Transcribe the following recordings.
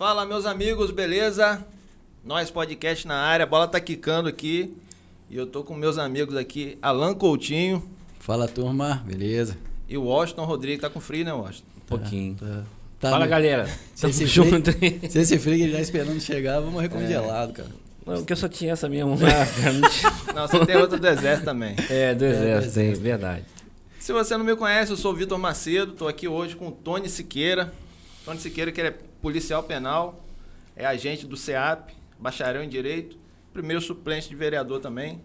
Fala, meus amigos, beleza? Nós podcast na área, a bola tá quicando aqui. E eu tô com meus amigos aqui, Alan Coutinho. Fala, turma, beleza? E o Washington Rodrigues. Tá com frio, né, Washington? Um pouquinho. Tá, tá Fala, né? galera. Se Tamo esse, junto frio, se esse frio ele já esperando chegar, vamos morrer congelado, cara. Não, que eu só tinha essa mesmo. cara, não tinha- Não, você tem outra do Exército também. é, do exército, sim, verdade. Se você não me conhece, eu sou o Vitor Macedo, tô aqui hoje com o Tony Siqueira. Tony Siqueira, que ele é policial penal, é agente do CEAP, bacharel em Direito, primeiro suplente de vereador também.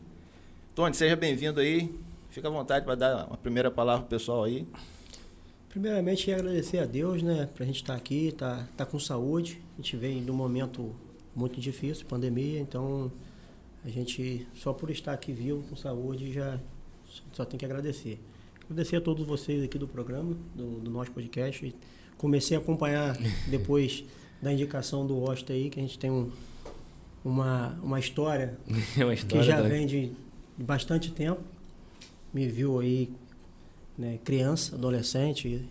Tony, seja bem-vindo aí. Fica à vontade para dar uma primeira palavra pro pessoal aí. Primeiramente, agradecer a Deus, né, pra gente estar aqui, tá, tá com saúde. A gente vem de um momento muito difícil, pandemia, então a gente, só por estar aqui vivo, com saúde, já só tem que agradecer. Agradecer a todos vocês aqui do programa, do, do nosso podcast. Comecei a acompanhar depois da indicação do Osta aí, que a gente tem um, uma, uma história É uma que história. já da- vem de, de bastante tempo. Me viu aí, né, criança, adolescente. e-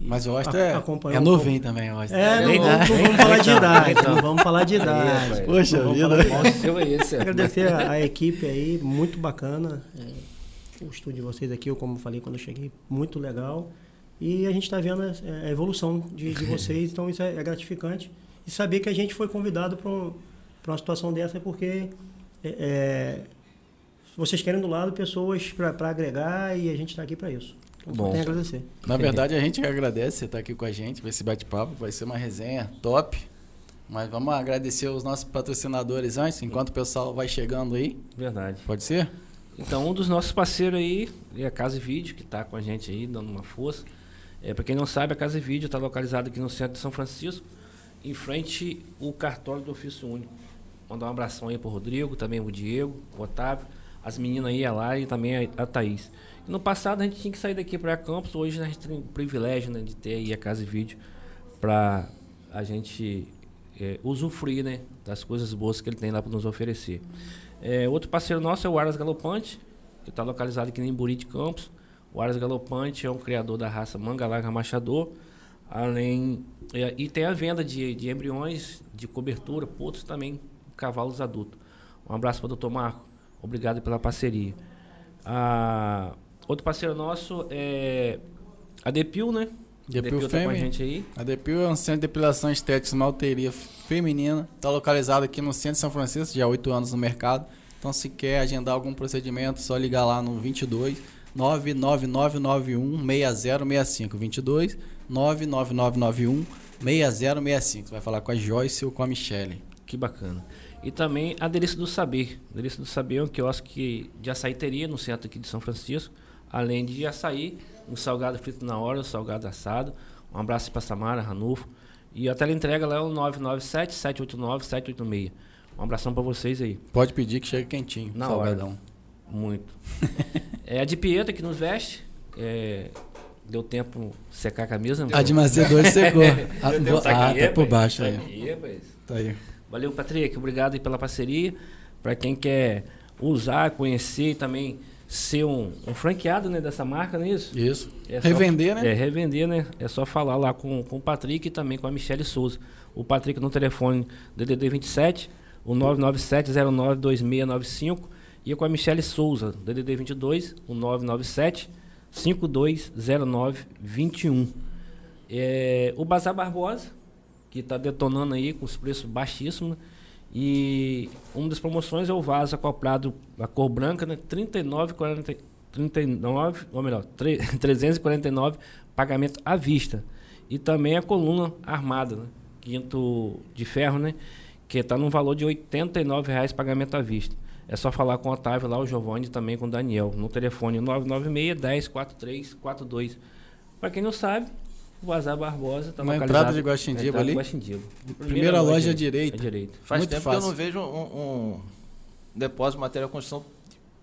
Mas o Osta é, acompanhou é um novinho também, o Osta. É, não, não vamos falar de Então, idade, então. não vamos falar de idade. Poxa vida. de. Agradecer a, a equipe aí, muito bacana. É, o estúdio de vocês aqui, eu como falei quando eu cheguei, muito legal. E a gente está vendo a, a evolução de, de vocês, então isso é, é gratificante. E saber que a gente foi convidado para um, uma situação dessa é porque é, é, vocês querem do lado pessoas para agregar e a gente está aqui para isso. Então, só Bom. tem a agradecer. Na verdade, a gente agradece você estar aqui com a gente, vai esse bate-papo, vai ser uma resenha top. Mas vamos agradecer os nossos patrocinadores antes, enquanto o pessoal vai chegando aí. Verdade. Pode ser? Então, um dos nossos parceiros aí é a Casa e Vídeo, que está com a gente aí, dando uma força. É, para quem não sabe, a Casa e Vídeo está localizada aqui no centro de São Francisco, em frente ao cartório do ofício único. Mandar um abração aí pro Rodrigo, também o Diego, o Otávio, as meninas aí, a Lara e também a, a Thaís. E no passado a gente tinha que sair daqui para Campos, hoje a gente tem o privilégio né, de ter aí a Casa e Vídeo para a gente é, usufruir né, das coisas boas que ele tem lá para nos oferecer. É, outro parceiro nosso é o Aras Galopante, que está localizado aqui em Buriti Campos. O Aras Galopante é um criador da raça Manga Larga Machador. Além, e tem a venda de, de embriões, de cobertura, potros também, cavalos adultos. Um abraço para o doutor Marco. Obrigado pela parceria. Ah, outro parceiro nosso é a Depil, né? Depil tá com a gente aí. A Depil é um centro de depilação estética e esmalteria feminina. Está localizado aqui no centro de São Francisco, já há 8 anos no mercado. Então, se quer agendar algum procedimento, só ligar lá no 22 99991 6065. 22 99991 6065. Você vai falar com a Joyce ou com a Michelle. Que bacana. E também a Delícia do Saber. Delícia do Saber é um quiosque de açaiteria no centro aqui de São Francisco. Além de açaí, um salgado frito na hora, um salgado assado. Um abraço para Samara, Ranulfo. E a teleentrega lá é o 997-789-786. Um abração para vocês aí. Pode pedir que chega quentinho. Na salgadão. Muito. é a de Pieta que nos veste. É, deu tempo secar a camisa. A de Macedo hoje secou. Ah, Deu ah, tá por baixo aí. Aqui, rapaz. Tá aí. Valeu, Patrick. Obrigado aí pela parceria. Para quem quer usar, conhecer e também ser um, um franqueado né, dessa marca, não é isso? Isso. É só- Revender, né? É, revender, né? É só falar lá com, com o Patrick e também com a Michelle Souza. O Patrick no telefone DDD 27, o 997092695 e com a Michelle Souza, DDD 22, o 997 520921. É, o Bazar Barbosa, que está detonando aí com os preços baixíssimos. E uma das promoções é o vaso acoplado, a cor branca, né? 39,40 39, ou melhor, tre- 349 pagamento à vista. E também a coluna armada, né? quinto de ferro, né? Que está num valor de 89 reais pagamento à vista. É só falar com o Otávio lá, o Giovanni também com o Daniel, no telefone 996 10 42. Para quem não sabe, o Bazar Barbosa está Na entrada de Guaxindiba ali? Guaxindiba. Primeira loja à direita. À direita. Faz Muito tempo que eu fácil. não vejo um, um depósito de material de construção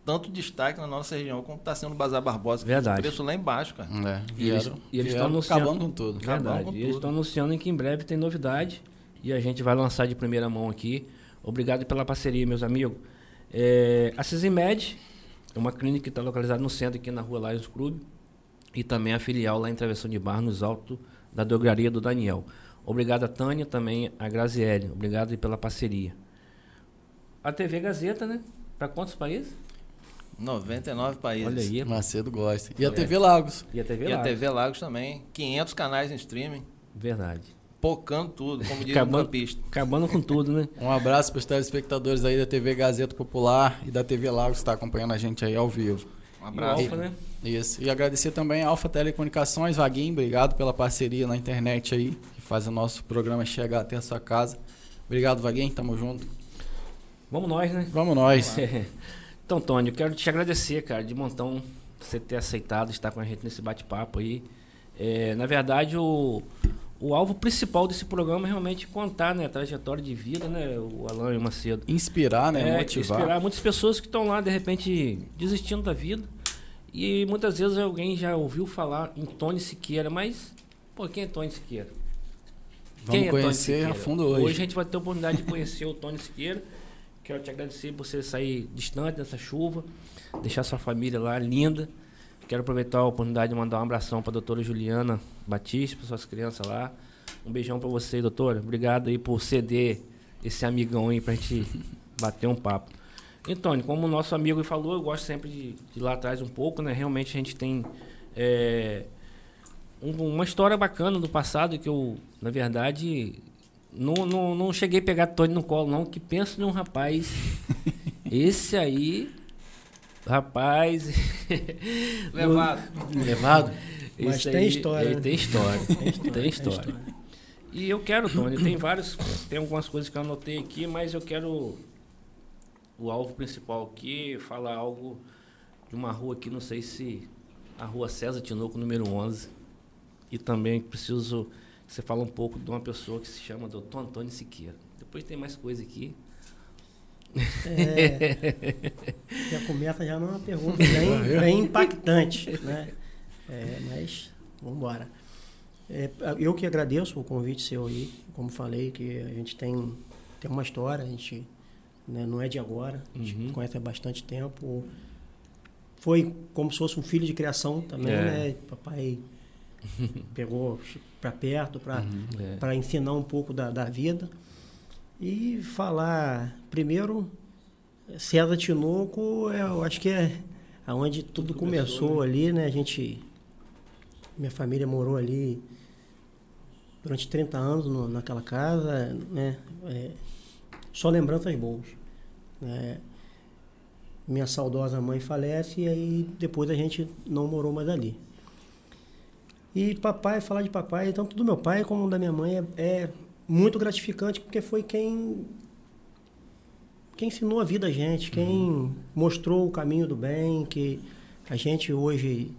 tanto destaque na nossa região como está sendo o Bazar Barbosa. que Verdade. O preço lá embaixo, cara. É, E eles- vieram, e eles estão anunciando- acabando com tudo. Verdade. com E eles estão anunciando que em breve tem novidade e a gente vai lançar de primeira mão aqui. Obrigado pela parceria, meus amigos. É, a Cisimed é uma clínica que está localizada no centro, aqui na rua Lions Club. E também a filial lá em Travessão de Barra, nos altos da drogaria do Daniel. Obrigado a Tânia, também a Graziele. Obrigado pela parceria. A TV Gazeta, né? Para quantos países? 99 países. Olha aí. Macedo gosta. E a TV Lagos. E a TV E a. TV Lagos também. 500 canais em streaming. Verdade. Pocando tudo, como diz o Acabando, campista. acabando com tudo, né? Um abraço para os telespectadores aí da TV Gazeta Popular e da TV Lagos que está acompanhando a gente aí ao vivo. Um E o abraço. Alfa, né? Isso. E agradecer também a Alfa Telecomunicações, Vaguinho, obrigado pela parceria na internet aí, que faz o nosso programa chegar até a sua casa. Obrigado, Vaguinho, tamo junto. Vamos nós, né? Vamos nós. Então, Tony, eu quero te agradecer, cara, de montão você ter aceitado estar com a gente nesse bate-papo aí. É, na verdade, o, o alvo principal desse programa é realmente contar né, a trajetória de vida, né, o Alan e o Macedo. Inspirar, né? É, Motivar. Inspirar muitas pessoas que estão lá, de repente, desistindo da vida. E muitas vezes alguém já ouviu falar em Tony Siqueira, mas, pô, quem é Tony Siqueira? Vamos Tony conhecer a fundo hoje. Hoje a gente vai ter a oportunidade de conhecer o Tony Siqueira. Quero te agradecer por você sair distante dessa chuva, deixar sua família lá linda. Quero aproveitar a oportunidade de mandar um abração para a doutora Juliana Batista, para suas crianças lá. Um beijão para você, doutora. Obrigado aí por ceder esse amigão aí para a gente bater um papo. Então, como o nosso amigo falou, eu gosto sempre de, de ir lá atrás um pouco, né? Realmente a gente tem é, um- uma história bacana do passado que eu, na verdade, não, não, não cheguei a pegar Tony no colo, não. Que penso num rapaz. Esse aí, rapaz. Levado. Levado? Mas esse tem aí, história, ele né? Tem história. tem tem história. história. E eu quero, Tony, tem vários. Tem algumas coisas que eu anotei aqui, mas eu quero o alvo principal aqui, falar algo de uma rua aqui, não sei se a rua César Tinoco, número 11. E também preciso que você fale um pouco de uma pessoa que se chama Dr. Antônio Siqueira. Depois tem mais coisa aqui. É, já começa já numa pergunta bem, bem impactante, né? É, mas vamos embora. É, eu que agradeço o convite seu aí, como falei, que a gente tem, tem uma história, a gente né, não é de agora, a gente Uhum. conhece há bastante tempo. Foi como se fosse um filho de criação também, É. né? Papai pegou para perto para É. para ensinar um pouco da, da vida. E falar, primeiro, César Tinoco, é, eu acho que é aonde tudo, Tudo começou, começou, ali, né? A gente, minha família morou ali durante 30 anos no- naquela casa, né? É, só lembranças boas. né? Minha saudosa mãe falece e aí depois a gente não morou mais ali. E papai, falar de papai, tanto do meu pai como da minha mãe, é, é muito gratificante porque foi quem quem ensinou a vida a gente, quem mostrou o caminho do bem, que a gente hoje,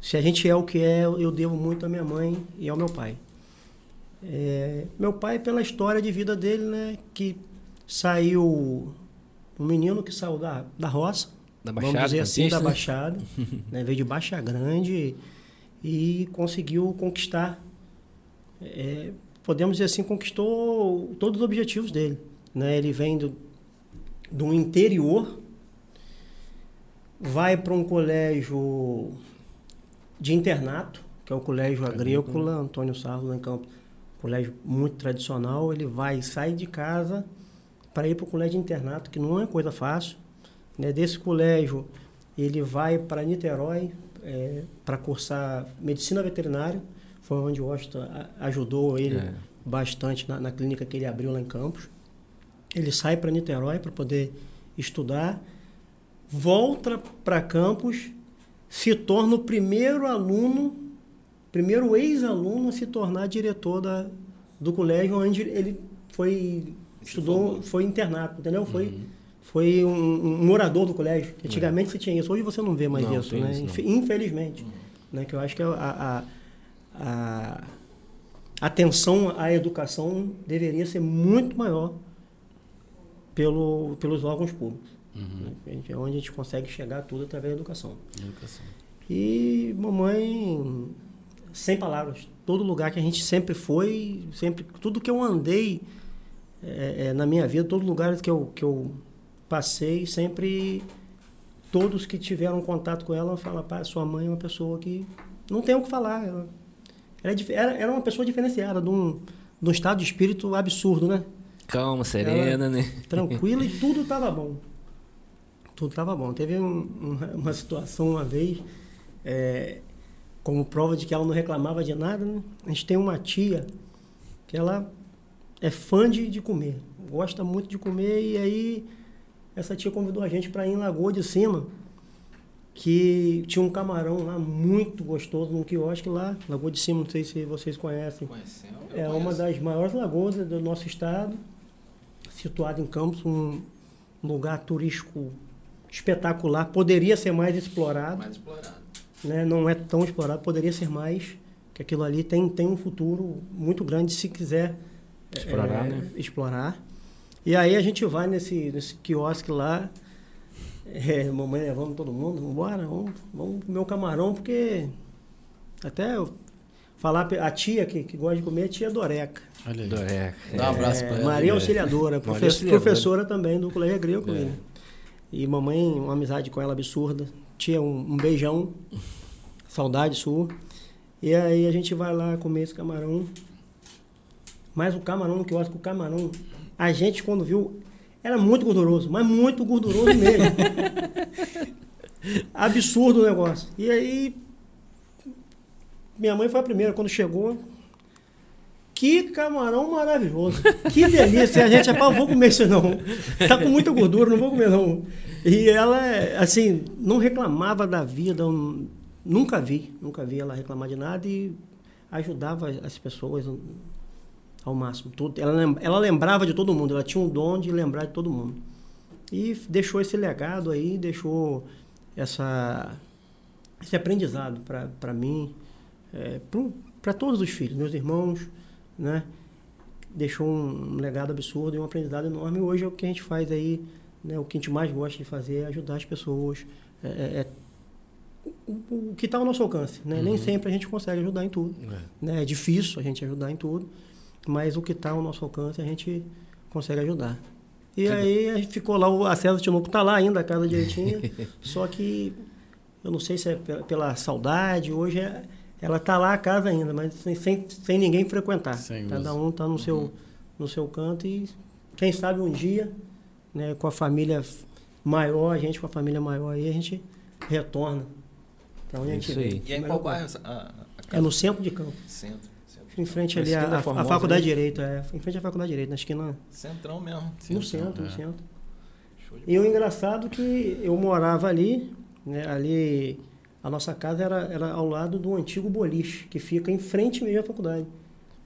se a gente é o que é, eu devo muito à minha mãe e ao meu pai. É, meu pai, pela história de vida dele, né, que saiu um menino que saiu da, da roça, Da vamos Baixada, dizer assim, da? Baixada, né, veio de Baixa Grande e conseguiu conquistar, é, podemos dizer assim, conquistou todos os objetivos dele. Né? Ele vem do, do interior, vai para um colégio de internato, que é o Colégio Agrícola, Antônio Sarro, lá em Campos. Colégio muito tradicional, ele vai sair de casa para ir para o colégio de internato, que não é coisa fácil. Né? Desse colégio, ele vai para Niterói é, para cursar medicina veterinária. Foi onde o Washington ajudou ele É. bastante na, na clínica que ele abriu lá em Campos. Ele sai para Niterói para poder estudar, volta para Campos, se torna o primeiro aluno, primeiro ex-aluno a se tornar diretor da, do colégio onde ele foi estudou, foi internato, entendeu? Foi foi um, um morador do colégio. Antigamente você tinha isso, hoje você não vê mais Não, isso, né? isso, Infelizmente, né? Que eu acho que a, a, a atenção à educação deveria ser muito maior pelo, pelos órgãos públicos. né? A gente- É onde a gente consegue chegar tudo através da educação. Educação. E mamãe, sem palavras. Todo lugar que a gente sempre foi, sempre tudo que eu andei é, é, na minha vida, todo lugar que eu, que eu passei, sempre todos que tiveram contato com ela falam, pá, sua mãe é uma pessoa que não tem o que falar. Ela, era, era uma pessoa diferenciada, de um, num estado de espírito absurdo, né? Calma, serena, né? Tranquila e tudo estava bom. Tudo estava bom. Teve um- uma, uma situação uma vez, é, como prova de que ela não reclamava de nada, né? A gente tem uma tia que ela é fã de, de comer, gosta muito de comer, e aí essa tia convidou a gente para ir em Lagoa de Cima, que tinha um camarão lá muito gostoso num quiosque lá, Lagoa de Cima, não sei se vocês conhecem. Conhecemos? É uma das maiores lagoas do nosso estado, situado em Campos, um lugar turístico espetacular. Poderia ser mais explorado, Mais explorado. né? não é tão explorado, poderia ser mais, que aquilo ali tem, tem um futuro muito grande se quiser Explorar, é, né? explorar. E aí a gente vai nesse, nesse quiosque lá, é, mamãe levando todo mundo, vambora, vamos, vamos comer o camarão, porque até eu falar, a tia que, que gosta de comer é a tia Doreca. Olha aí. É, Dá um abraço É, pra ela. Maria É. Auxiliadora, Maria profe- Auxiliadora. professora também do Colégio Agrícola. É. E mamãe, uma amizade com ela absurda. Tia, um, um beijão. Saudade sua. E aí a gente vai lá comer esse camarão. Mas o camarão, que eu acho que o camarão, a gente quando viu, era muito gorduroso, mas muito gorduroso mesmo. Absurdo o negócio. E aí, minha mãe foi a primeira, quando chegou, que camarão maravilhoso. Que delícia. A gente, rapaz, eu vou comer isso não. Tá com muita gordura, não vou comer não. E ela, assim, não reclamava da vida. Nunca vi, nunca vi ela reclamar de nada e ajudava as pessoas ao máximo. Ela, lem- ela lembrava de todo mundo, ela tinha um dom de lembrar de todo mundo. E deixou esse legado aí, deixou essa, esse aprendizado para mim, é, para todos os filhos, meus irmãos, né? Deixou um legado absurdo e um aprendizado enorme. Hoje é o que a gente faz aí, né? O que a gente mais gosta de fazer é ajudar as pessoas. É, é- é o, o que está ao nosso alcance, né? Nem sempre a gente consegue ajudar em tudo, É. né? É difícil a gente ajudar em tudo, mas o que está ao nosso alcance a gente consegue ajudar. E aí a gente ficou lá, o- a César Tinoco está lá ainda, a casa direitinha, só que eu não sei se é pela, pela saudade, hoje é- ela está lá a casa ainda, mas sem, sem, sem ninguém frequentar. Sem Cada uso. um está no, seu, no seu canto e quem sabe um dia, né, com a família maior, a gente com a família maior aí, a gente retorna para onde a É gente isso aí. veio. E é em qual bairro? a É no centro de campo. Centro. Em frente Na ali à- à Formosa, faculdade de? Direito, é. Em frente à faculdade de Direito, na esquina. Centrão mesmo. no Centro, no é. centro. De E o engraçado é que eu morava ali, né, ali, a nossa casa era, era ao lado do antigo boliche, que fica em frente mesmo à faculdade.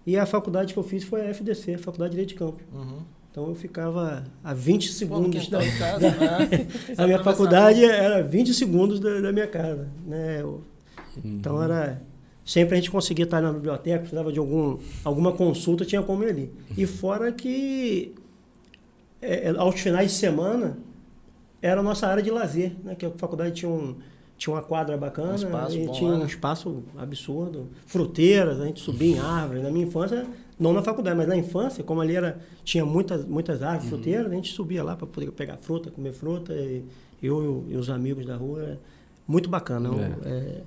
E a faculdade que eu fiz foi a FDC, Faculdade de Direito de Campos. Uhum. Então eu ficava a 20 Pô, segundos da, casa, né? a minha faculdade era 20 segundos da, da minha casa, né? Eu- Então era sempre a gente conseguia estar na biblioteca, precisava de algum alguma consulta, tinha como ir ali. E fora que é, é, aos finais de semana era a nossa área de lazer, né? Que a faculdade tinha um tinha uma quadra bacana, Um bom tinha lá, um né? espaço absurdo, fruteiras, a gente subia em árvores. Na minha infância, não na faculdade, mas na infância, como ali era tinha muitas muitas árvores Uhum. fruteiras, a gente subia lá para poder pegar fruta, comer fruta, e eu e os amigos da rua, muito bacana. É. É,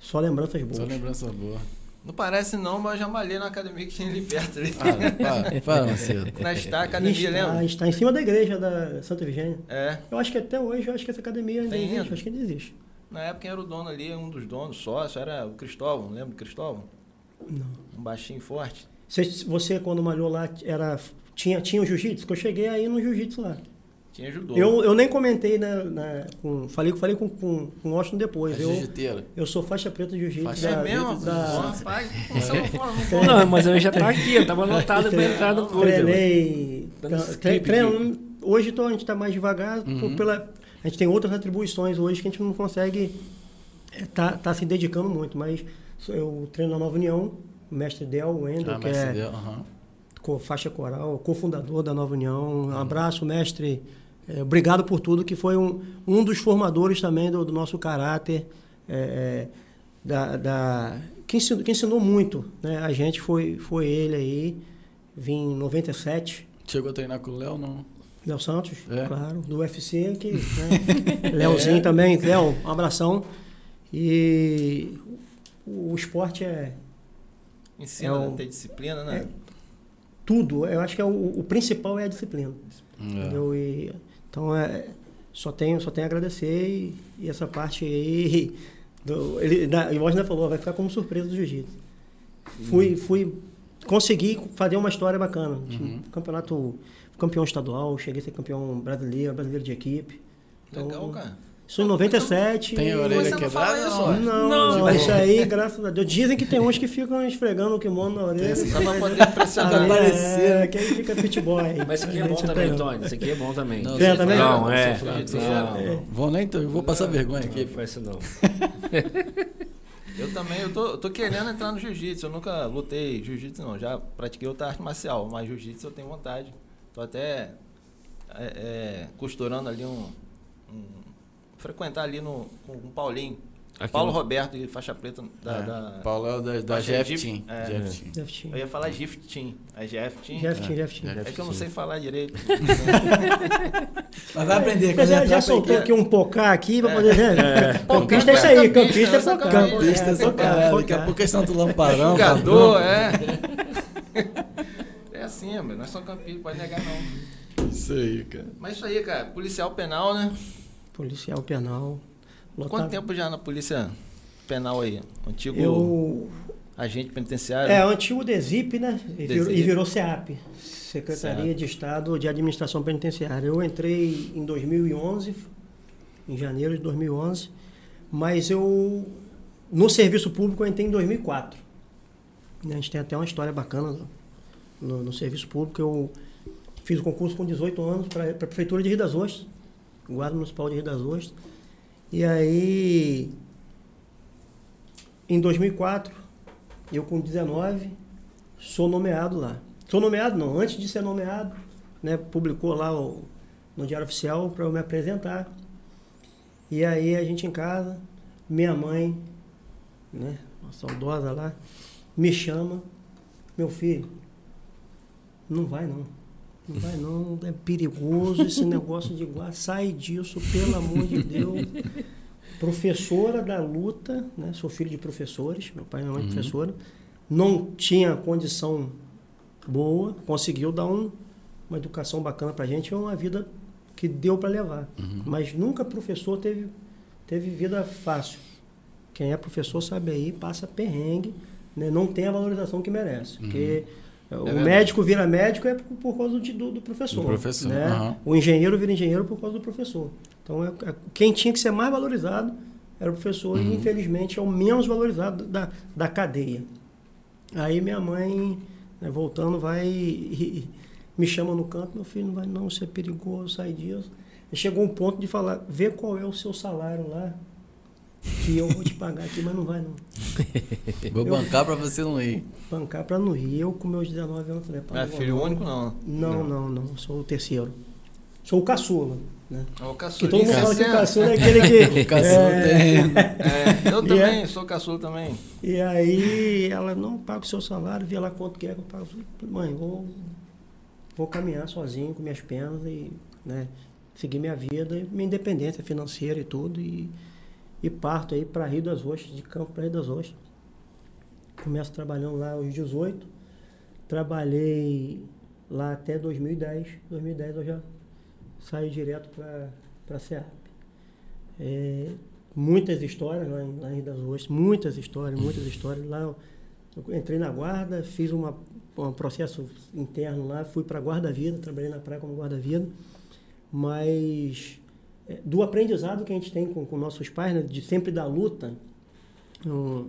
só lembranças boas. Só lembrança boa. Não parece não, mas eu já malhei na academia que tinha ali perto ali. Ah, para, Macedo. Na Star Academia, está, lembra? está em cima da igreja da Santa Virgínia. É. Eu acho que até hoje, eu acho que essa academia ainda Tem existe. ainda? eu Acho que ainda existe. Na época quem era o dono ali, um dos donos, sócio, era o Cristóvão, lembra do Cristóvão? Não. Um baixinho forte. Você, você, quando malhou lá, era, tinha, tinha o jiu-jitsu? Que eu cheguei aí no jiu-jitsu lá. Tinha judô. Eu, eu nem comentei, né? na- com, falei, falei com, com, com o Austin depois. É Eu, jiu-jiteiro. eu sou faixa preta de jiu-jitsu. Faixa é da- mesmo? da- Rapaz, não não mas eu já tava aqui, eu tava anotado pra entrar no coisa. mano. Treinei. Dando tre- treino- hoje tô, a gente está mais devagar. por- Uhum. pela, a gente tem outras atribuições hoje que a gente não consegue estar tá, tá se dedicando muito. Mas eu treino na Nova União, o mestre Del Wendel, Ah, que é aham. co- faixa coral, cofundador da Nova União. Um abraço, mestre. É, obrigado por tudo, que foi um, um dos formadores também do, do nosso caráter. é, é, da, da, que, ensinou, que ensinou muito. Né? A gente foi, foi ele aí. Vim em 97. Chegou a treinar com o Léo, não? Léo Santos, É. claro, do UFC, que, né? Léozinho também, Léo, um abração. E o esporte é, Ensina É o- a ter disciplina, né? tudo. Eu acho que é o, o principal é a disciplina. É. Entendeu? E, então, é, só tenho, só tenho a agradecer e, e essa parte aí. Do, ele, da, a gente falou, vai ficar como surpresa do jiu-jitsu. Fui, fui. Consegui fazer uma história bacana. Uhum. Campeonato. Campeão estadual, cheguei a ser campeão brasileiro, brasileiro de equipe. Então, Legal, cara. Isso em 97. Tem a orelha quebrada? não? Não, Não. isso aí, graças a Deus. Dizem que tem uns que ficam esfregando o kimono na orelha. Só pra poder impressionar. Aí, parecer. é, que aí fica pitboy. Mas isso aqui é bom também, Tony. Isso aqui é bom também. Não, sou também? Não, é. Vou nem, vou passar vergonha aqui. Não faz isso não. Eu também, eu tô, eu tô querendo entrar no jiu-jitsu. Eu nunca lutei jiu-jitsu, não. Já pratiquei outra arte marcial, mas jiu-jitsu eu tenho vontade. Tô até é, é, costurando ali um, um- Frequentar ali no, com o Paulinho. Aqui Paulo no- Roberto, de faixa preta da. É, da- Paulo é da, da GF de- Team. é. GF Team. Jeff Team. Eu ia falar Gift Team. É GF Team. Jeff Team, Jeff É. Team. É que eu não sei falar direito. Mas vai aprender, quando já, já soltou aqui um pocá aqui pra poder ver? Pô, Campista é isso aí, campista, campista é pocá. Campista, É, pocá. Daqui a pouco estão do lamparão. Jogador, é. É assim, meu. Nós somos campistas, pode negar não. Isso aí, cara. Mas isso aí, cara. Policial penal, né? Policial penal. Quanto tempo já na polícia penal aí? Antigo Eu. agente penitenciário? É, o antigo DESIP, né? E virou, DESIP. e virou CEAP Secretaria Certo. de Estado de Administração Penitenciária. Eu entrei em 2011, em janeiro de 2011, mas eu. No serviço público eu entrei em 2004. Né, A gente tem até uma história bacana no, no- no serviço público. Eu fiz o concurso com 18 anos para a Prefeitura de Rio das Ostras, Guarda Municipal de Rio das Ostras. E aí, em 2004, eu com 19, sou nomeado lá. Sou nomeado não, antes de ser nomeado, né, publicou lá o- no Diário Oficial para eu me apresentar. E aí a gente em casa, minha mãe, né, uma saudosa lá, me chama, meu filho, não vai não. Não vai não, é perigoso esse negócio de guarda, sai disso, pelo amor de Deus. Professora da luta, né? Sou filho de professores, meu pai e minha mãe Uhum. professora. Não tinha condição boa, conseguiu dar um, uma educação bacana pra gente, é uma vida que deu para levar. Uhum. Mas nunca professor teve, teve vida fácil. Quem é professor sabe aí, passa perrengue, né? não tem a valorização que merece. Uhum. Porque o verdade. médico vira médico é por, causa do, do, professor. Do professor, né? aham. O engenheiro vira engenheiro por causa do professor. Então, é, é- quem tinha que ser mais valorizado era o professor Uhum. e, infelizmente, é o menos valorizado da, da cadeia. Aí minha mãe, né, voltando, vai e, e me chama no canto, meu filho, não vai não, isso é perigoso, sai disso. E chegou um ponto de falar, vê qual é o seu salário lá, que eu vou te pagar aqui, mas não vai não. Vou Eu- bancar pra você não ir. Bancar pra não ir. Eu com meus 19 anos falei, Não é não filho não. único, não. Não, não, não, sou o terceiro. Sou o caçula, né? É o Que caçula. todo mundo fala que o Caçula. caçula é aquele que... O caçula é, tem. É, eu também, é- sou caçula também. E aí ela, não, paga o seu salário, vê lá quanto que é que eu pago. Mãe, vou, vou caminhar sozinho com minhas pernas e né, seguir minha vida, e minha independência financeira e tudo. E, e parto aí para Rio das Ostras, de campo para Rio das Ostras. Começo trabalhando lá aos 18. Trabalhei lá até 2010. 2010 eu já saí direto para a SEAP. É, muitas histórias lá em, lá em Rio das Ostras, muitas histórias, muitas histórias. Lá eu, entrei na guarda, fiz uma, um processo interno lá, fui para guarda-vida, trabalhei na praia como guarda-vida, mas do aprendizado que a gente tem com, com nossos pais, né, de sempre da luta, um,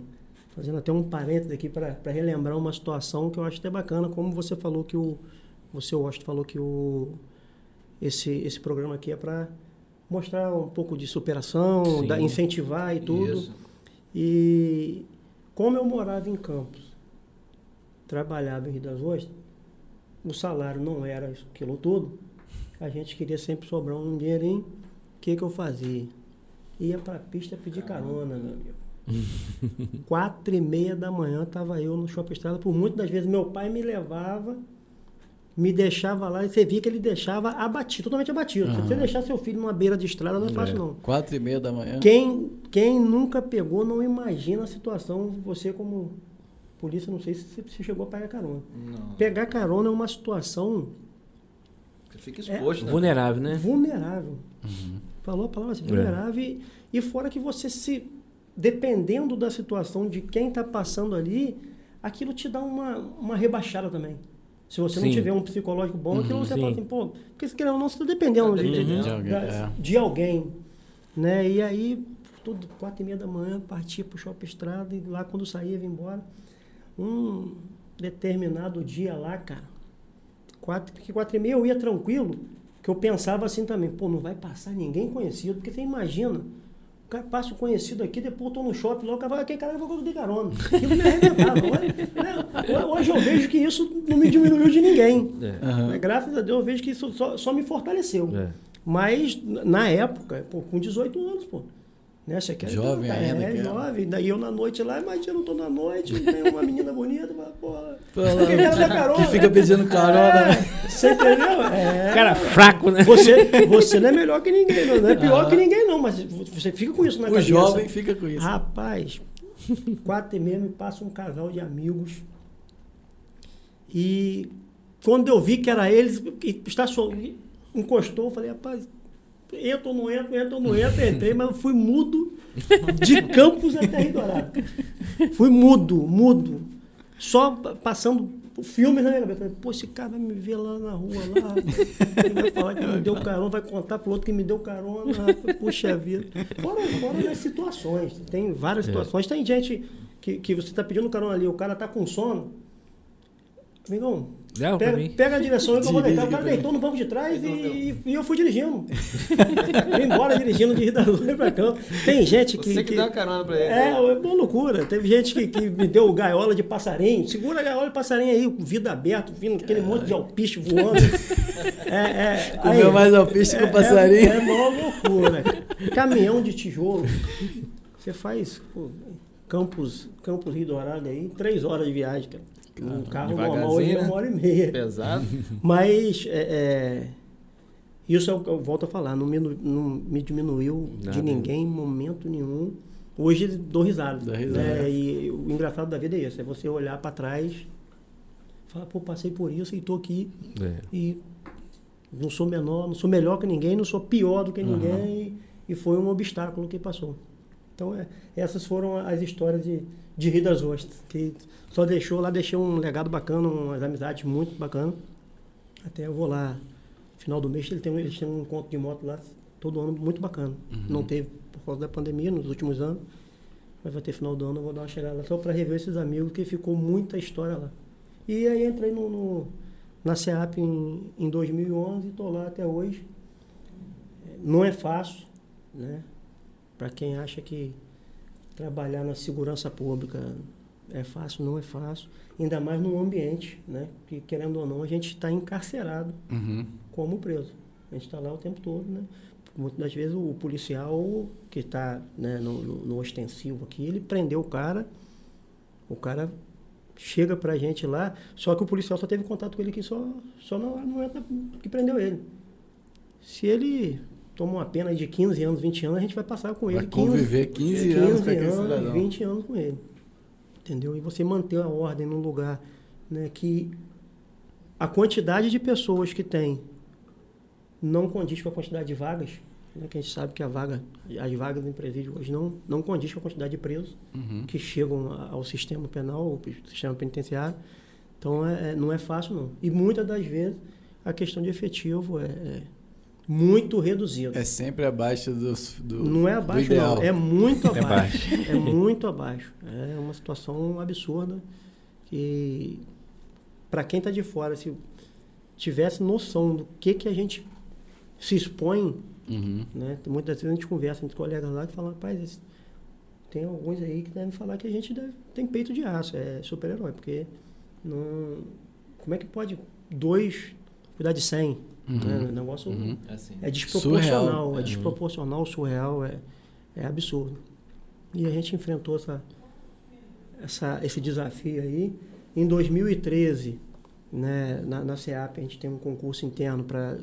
fazendo até um parênteses aqui para relembrar uma situação que eu acho até bacana, como você falou que o você, Washington, falou que o esse esse programa aqui é para mostrar um pouco de superação, da, incentivar e tudo. Isso. E como eu morava em Campos, trabalhava em Rio das Ostras, o salário não era isso, aquilo tudo, a gente queria sempre sobrar um dinheirinho. O que, que eu fazia? Ia para a pista pedir carona, meu amigo. Quatro e meia da manhã estava eu no Shopping Estrada. Por muitas das vezes meu pai me levava, me deixava lá e você via que ele deixava abatido, totalmente abatido. Se você deixar seu filho numa beira de estrada, não é fácil não. Quatro e meia da manhã. Quem, quem nunca pegou não imagina a situação, você como polícia, não sei se você chegou a pegar carona. Não. Pegar carona é uma situação Você fica exposto, né? Vulnerável, né? vulnerável. Uhum. Falou a palavra assim, É. vulnerável. E, e fora que você se. Dependendo da situação de quem está passando ali, aquilo te dá uma, uma rebaixada também. Se você não Sim. tiver um psicológico bom, aquilo Uhum, você sim. fala assim, pô, porque se querendo ou não, você está dependendo Tá de, de- dependendo de alguém, da- é. de alguém. Né? E aí, tudo quatro e meia da manhã, partia pro shopping estrada e lá quando saía, ia embora. Um determinado dia lá, cara, quatro, porque quatro e meia eu ia tranquilo, que eu pensava assim também, pô, não vai passar ninguém conhecido, porque você imagina, o cara passa o conhecido aqui, depois eu tô no shopping lá, o cara fala, aquele cara vai de carona. Aquilo me arrebentava. Hoje, né, hoje eu vejo que isso não me diminuiu de ninguém. É. Mas, Graças a Deus eu vejo que isso só, só me fortaleceu. É. Mas na época, pô, com 18 anos, pô. Né? Você quer Jovem é, ainda, É, cara. jovem. Daí eu na noite lá, imagina, eu tô na noite, tem uma menina bonita, fala, porra. Pô, carona. que fica pedindo carona, né? É, você entendeu? É. Cara fraco, né? Você, você não é melhor que ninguém, não, não é pior que ninguém, não, mas você fica com isso na O cabeça. jovem fica com isso. Rapaz, quatro e meia me passa um casal de amigos. E quando eu vi que era eles, que estacion- encostou, eu falei, rapaz, entro ou não entro, entro ou não entro, entrei, mas eu fui mudo de Campos até Rio Dourado. Fui mudo, mudo. Só pa- passando filmes na minha cabeça. Pô, esse cara vai me ver lá na rua, lá. Ele vai falar que me deu carona, vai contar pro outro que me deu carona. Puxa vida. Fora, fora das situações. Tem várias situações. Tem gente que, que você tá pedindo carona ali, o cara tá com sono. Amigão, Pra pega, mim. pega a direção que eu vou deitar. O cara deitou no banco de trás e, e eu fui dirigindo. Fui embora dirigindo de Rio da Luz pra cá. Tem gente que. Você que, deu a carona pra ele. É, é uma loucura. Teve gente que, que me deu gaiola de passarinho. Segura a gaiola de passarinho aí, com vidro aberto, vindo aquele monte de alpiste voando. É, é, Comeu aí, mais alpiste que o passarinho. É, é uma loucura. Caminhão de tijolo. Você faz pô, Campos, Campos Rio Dourado aí, três horas de viagem, cara. Um carro normal hoje é né? uma hora e meia. Pesado. Mas é, é, isso é o que eu volto a falar, não me, não me diminuiu Nada. de ninguém em momento nenhum. Hoje dou risada. Dá risada. né? E o engraçado da vida é isso, é você olhar para trás, falar, pô, passei por isso e estou aqui É. e não sou menor, não sou melhor que ninguém, não sou pior do que ninguém e, e foi um obstáculo que passou. Então, é, essas foram as histórias de, de Rio das Ostras, que só deixou lá, deixei um legado bacana, umas amizades muito bacanas. Até eu vou lá, final do mês, ele tem, eles têm um encontro de moto lá, todo ano, muito bacana. Não teve por causa da pandemia nos últimos anos, mas vai ter final do ano, eu vou dar uma chegada lá só para rever esses amigos, que ficou muita história lá. E aí entrei no, no- na SEAP em, em 2011 e estou lá até hoje. Não é fácil, né? Para quem acha que trabalhar na segurança pública é fácil, não é fácil. Ainda mais num ambiente, né? Que querendo ou não, a gente está encarcerado Uhum. como preso. A gente está lá o tempo todo, né? Muitas das vezes o policial que está né, no, no- no ostensivo aqui, ele prendeu o cara, o cara chega pra gente lá, só que o policial só teve contato com ele aqui só, só na hora que prendeu ele. Se ele toma uma pena de 15 anos, 20 anos, a gente vai passar com ele Vai conviver 15, 15 anos com aquele anos, cidadão. 20 anos com ele. Entendeu? E você manter a ordem num lugar né, que a quantidade de pessoas que tem não condiz com a quantidade de vagas. Né, que a gente sabe que a vaga, as vagas em presídio hoje não, não condiz com a quantidade de presos Uhum. que chegam ao sistema penal, ao sistema penitenciário. Então é, é- não é fácil não. E muitas das vezes a questão de efetivo é, é muito reduzida. É sempre abaixo dos, do, Não é do abaixo, ideal. não. É muito É abaixo. É muito abaixo. É uma situação absurda que, para quem está de fora, se tivesse noção do que, que a gente se expõe, Uhum. né? Muitas vezes a gente conversa entre colegas lá que falam, rapaz, tem alguns aí que devem falar que a gente deve- tem peito de aço, é super-herói, porque não, como é que pode dois cuidar de cem? Uhum. Né? O negócio Uhum. Assim. é desproporcional, Surreal. é É. desproporcional, surreal, é, é absurdo. E a gente enfrentou essa, essa, esse desafio aí. Em 2013, né, na, na SEAP, a gente tem um concurso interno para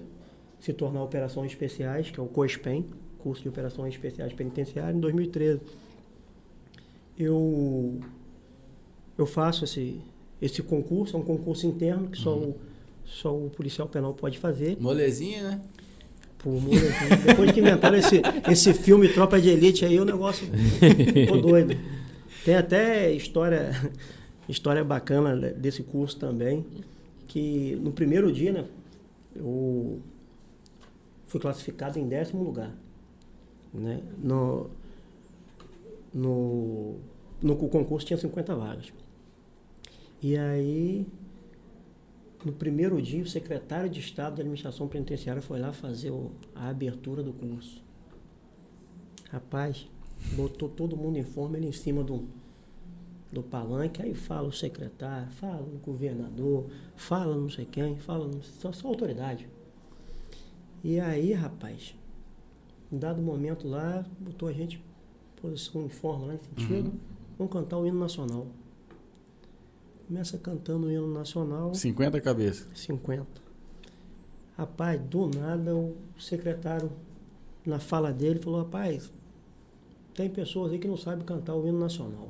se tornar Operações Especiais, que é o COSPEN, Curso de Operações Especiais Penitenciárias. Em 2013, eu eu faço esse, esse concurso, é um concurso interno que só, Uhum. o, só o policial penal pode fazer. Molezinha, né? Moleque, depois que inventaram esse, esse filme Tropa de Elite aí, o negócio ficou doido. Tem até história, história bacana desse curso também, que no primeiro dia, né, eu fui classificado em décimo lugar. Né? No, no, no concurso tinha 50 vagas. E aí, no primeiro dia, o secretário de Estado da Administração Penitenciária foi lá fazer o- a abertura do curso. Rapaz, botou todo mundo em forma, ele em cima do, do palanque, aí fala o secretário, fala o governador, fala não sei quem, fala só, só autoridade. E aí, rapaz, em dado momento lá, botou a gente em posição em forma lá em sentido, vamos cantar o hino nacional. Começa cantando o hino nacional. 50 cabeças. 50. Rapaz, do nada o secretário, na fala dele, falou, rapaz, tem pessoas aí que não sabem cantar o hino nacional.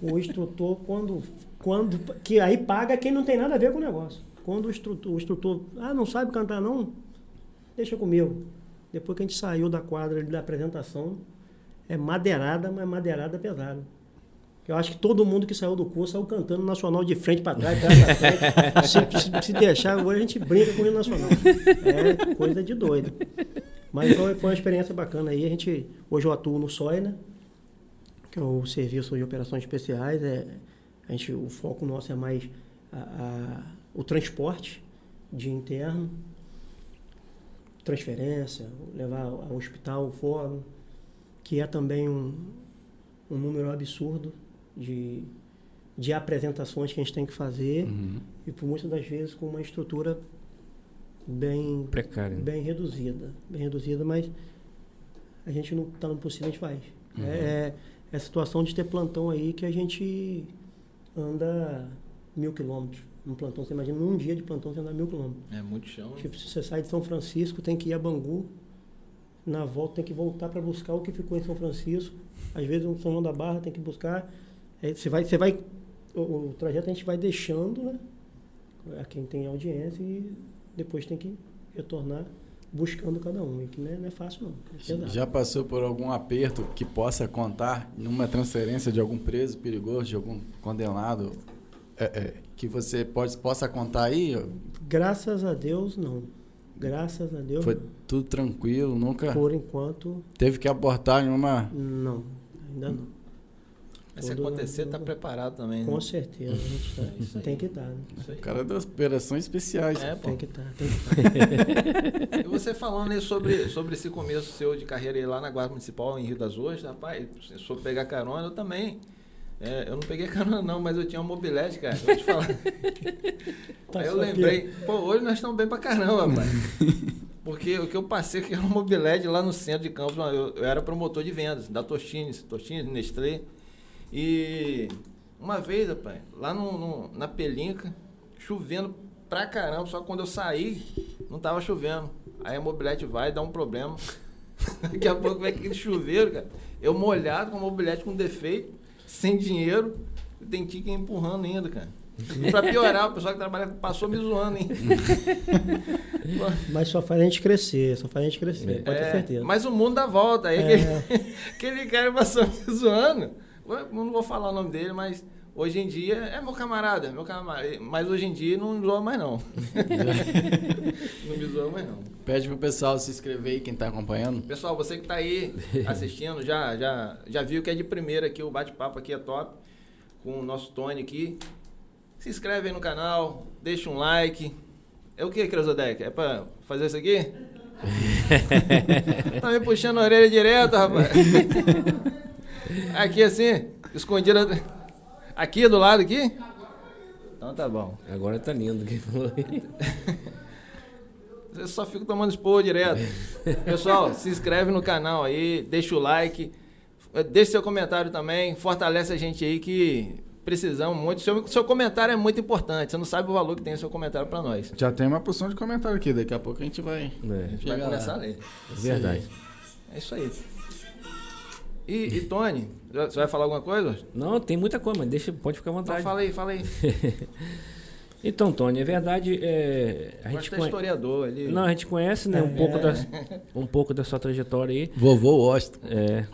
O instrutor, quando, quando. Que aí paga quem não tem nada a ver com o negócio. Quando o instrutor, o instrutor, ah, não sabe cantar não? Deixa comigo. Depois que a gente saiu da quadra da apresentação, é madeirada, mas madeirada pesada. Eu acho que todo mundo que saiu do curso saiu cantando nacional de frente para trás, trás para frente. se, se- se deixar, agora a gente brinca com o nacional. É coisa de doido. Mas foi, foi uma experiência bacana aí. A gente, hoje eu atuo no SOI, né? Que é o Serviço de Operações Especiais. É, a gente, o foco nosso é mais a- a- o transporte de interno, transferência, levar ao hospital, o fórum, que é também um, um número absurdo de, de apresentações que a gente tem que fazer Uhum. e por muitas das vezes com uma estrutura bem Precário. né? bem reduzida, bem reduzida, mas a gente não está no possível, a gente faz. Uhum. É, é, é a situação de ter plantão aí que a gente anda mil quilômetros. Um plantão, você imagina, num dia de plantão você anda mil quilômetros. É muito chão. né? Tipo, se você sai de São Francisco, tem que ir a Bangu, na volta tem que voltar para buscar o que ficou em São Francisco. Às vezes um São João da Barra tem que buscar. Aí você vai, você vai, o, o trajeto a gente vai deixando, né? A quem tem audiência e depois tem que retornar buscando cada um. E que não é, não é fácil não. É. Já passou por algum aperto que possa contar numa transferência de algum preso perigoso, de algum condenado, é, é, que você pode, possa contar aí? Graças a Deus, não. Graças a Deus, Foi tudo tranquilo, nunca por enquanto, teve que abortar nenhuma. não. Ainda não. Mas se acontecer, tá preparado também. né? Com certeza, a gente tá- isso aí. tem que estar. né? Isso aí. Cara das operações especiais. É, pô. Tem que estar, tem que estar. E você falando aí sobre, sobre esse começo seu de carreira aí lá na Guarda Municipal, em Rio das Ostras, rapaz, se eu for pegar carona, eu também. É, eu não peguei carona não, mas eu tinha uma mobilete, cara. Vou te falar. Tá aí eu lembrei, pô, hoje nós estamos bem pra caramba, rapaz. Porque o que eu passei que era uma mobilete lá no centro de Campos, eu, eu era promotor de vendas, da Tostines, Tostines, Nestlé. E uma vez, rapaz, lá no, no- na Pelinca, chovendo pra caramba, só que quando eu saí, não tava chovendo. Aí a mobilete vai, dá um problema. Daqui a pouco vem aquele chuveiro, cara. Eu molhado com a mobilete com defeito, sem dinheiro, e tem que ir empurrando ainda, cara. E pra piorar, o pessoal que trabalha passou me zoando, hein? Mas só faz a gente crescer, só faz a gente crescer, pode ter É, certeza. Mas o mundo dá volta. Aí É. aquele, aquele cara passou me zoando. Eu não vou falar o nome dele, mas hoje em dia é meu camarada, meu camarada. Mas hoje em dia não zoa mais não. não me zoa mais não. Pede pro pessoal se inscrever aí, quem tá acompanhando. Pessoal, você que tá aí assistindo, já, já, já viu que é de primeira aqui, o bate-papo aqui é top. Com o nosso Tony aqui. Se inscreve aí no canal, deixa um like. É o que, Crasodec? É pra fazer isso aqui? tá me puxando a orelha direto, rapaz. Aqui assim, escondida. Aqui do lado aqui? Então tá bom. Agora tá lindo quem falou aí. Eu só fico tomando expor direto. Pessoal, se inscreve no canal aí, deixa o like, deixa seu comentário também, fortalece a gente aí que precisamos muito. Seu, seu comentário é muito importante. Você não sabe o valor que tem o seu comentário para nós. Já tem uma porção de comentário aqui, daqui a pouco a gente vai. É, A gente vai começar lá. a ler. verdade. É isso aí. E, e Tony, você vai falar alguma coisa? Não, tem muita coisa, mas deixa, pode ficar à Então vontade. fala aí, fala aí. Então, Tony, é verdade, é, a gente conhe- historiador ali. Não, a gente conhece, né, um, É. pouco da, um pouco da sua trajetória aí. Vovô Washington. É,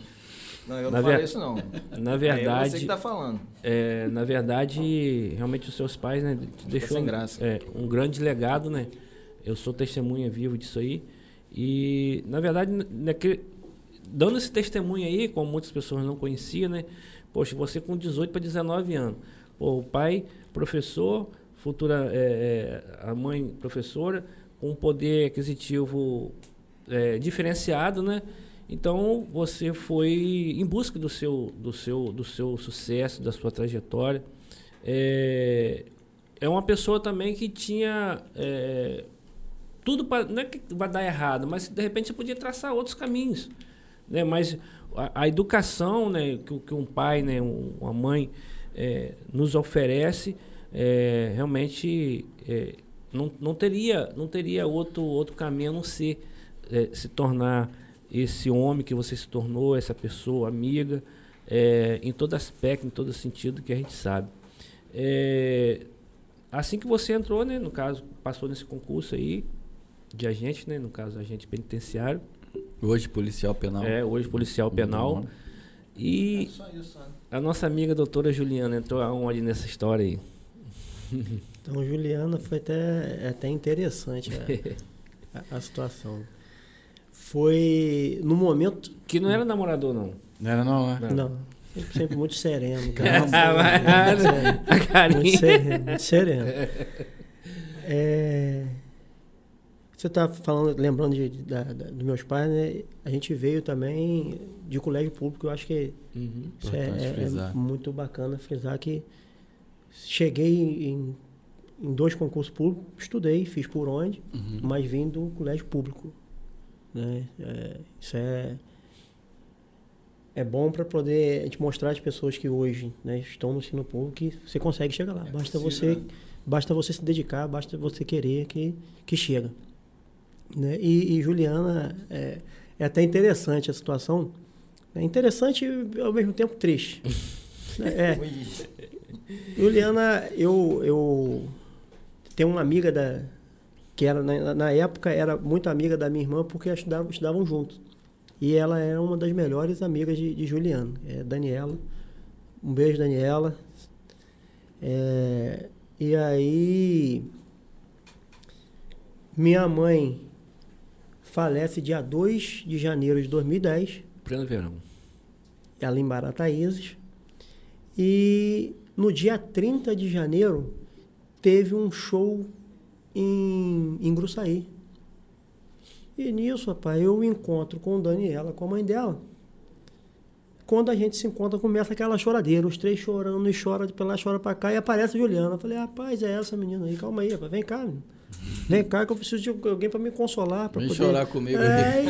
Não, eu não Na falei ver- isso não. na É você verdade, que tá falando. é, na verdade, realmente os seus pais, né, te deixou sem graça. é, um grande legado, né? Eu sou testemunha vivo disso aí. E, na verdade, naquele, dando esse testemunho aí, como muitas pessoas não conheciam, né? Poxa, você com 18 para 19 anos. Pô, o pai, professor, futura, é, a mãe, professora, com um poder aquisitivo é, diferenciado, né? Então você foi em busca do seu, do seu, do seu sucesso, da sua trajetória. É, é uma pessoa também que tinha é, tudo para não é que vai dar errado, mas de repente você podia traçar outros caminhos, né? Mas a, a educação, né, que, que um pai, né, um- uma mãe é, nos oferece, é, realmente é, não, não teria não teria outro outro caminho a não ser é, se tornar esse homem que você se tornou, essa pessoa amiga, é, em todo aspecto, em todo sentido que a gente sabe. É, assim que você entrou, né, no caso, passou nesse concurso aí de agente, né, no caso, agente penitenciário, Hoje policial penal. é, hoje policial penal. E Só isso, né? a nossa amiga doutora Juliana entrou aonde nessa história aí? Então, Juliana, foi até, é até interessante a, a- a situação. Foi no momento. Que não era namorador, não. Não era não, né? Não. Não, sempre, sempre muito sereno. Ah, cara. mas- Muito sereno. Muito sereno, muito sereno. É, você está falando, lembrando de, da- da- dos meus pais, né? A gente veio também de colégio público, eu acho que Uhum. isso é, é- é muito bacana frisar que cheguei em, em dois concursos públicos, estudei, fiz por onde, Uhum. mas vim do colégio público. Né? É, isso é, é bom para poder a gente mostrar às pessoas que hoje né, estão no ensino público que você consegue chegar lá. basta, possível, você, né? basta você se dedicar, basta você querer que, que chega. Né? E, e Juliana, é, é até interessante a situação. É interessante e ao mesmo tempo triste. é, Juliana, eu, eu tenho uma amiga da que era na, na época era muito amiga da minha irmã porque estudavam, estudavam juntos. E ela era uma das melhores amigas de, de Juliana, é Daniela. Um beijo, Daniela. É, e aí minha mãe falece dia 2 de janeiro de 2010 Pleno verão. ela em Barataízes. E no dia 30 de janeiro teve um show em, em Gruçaí. E nisso, rapaz, eu encontro com Daniela, com a mãe dela. Quando a gente se encontra, começa aquela choradeira, os três chorando e chora de pra lá, chora pra cá, e aparece a Juliana. Eu falei, rapaz, é essa menina aí, calma aí, rapaz, vem cá, menino. Vem cá que eu preciso de alguém pra me consolar. Pra Vem poder... chorar comigo É,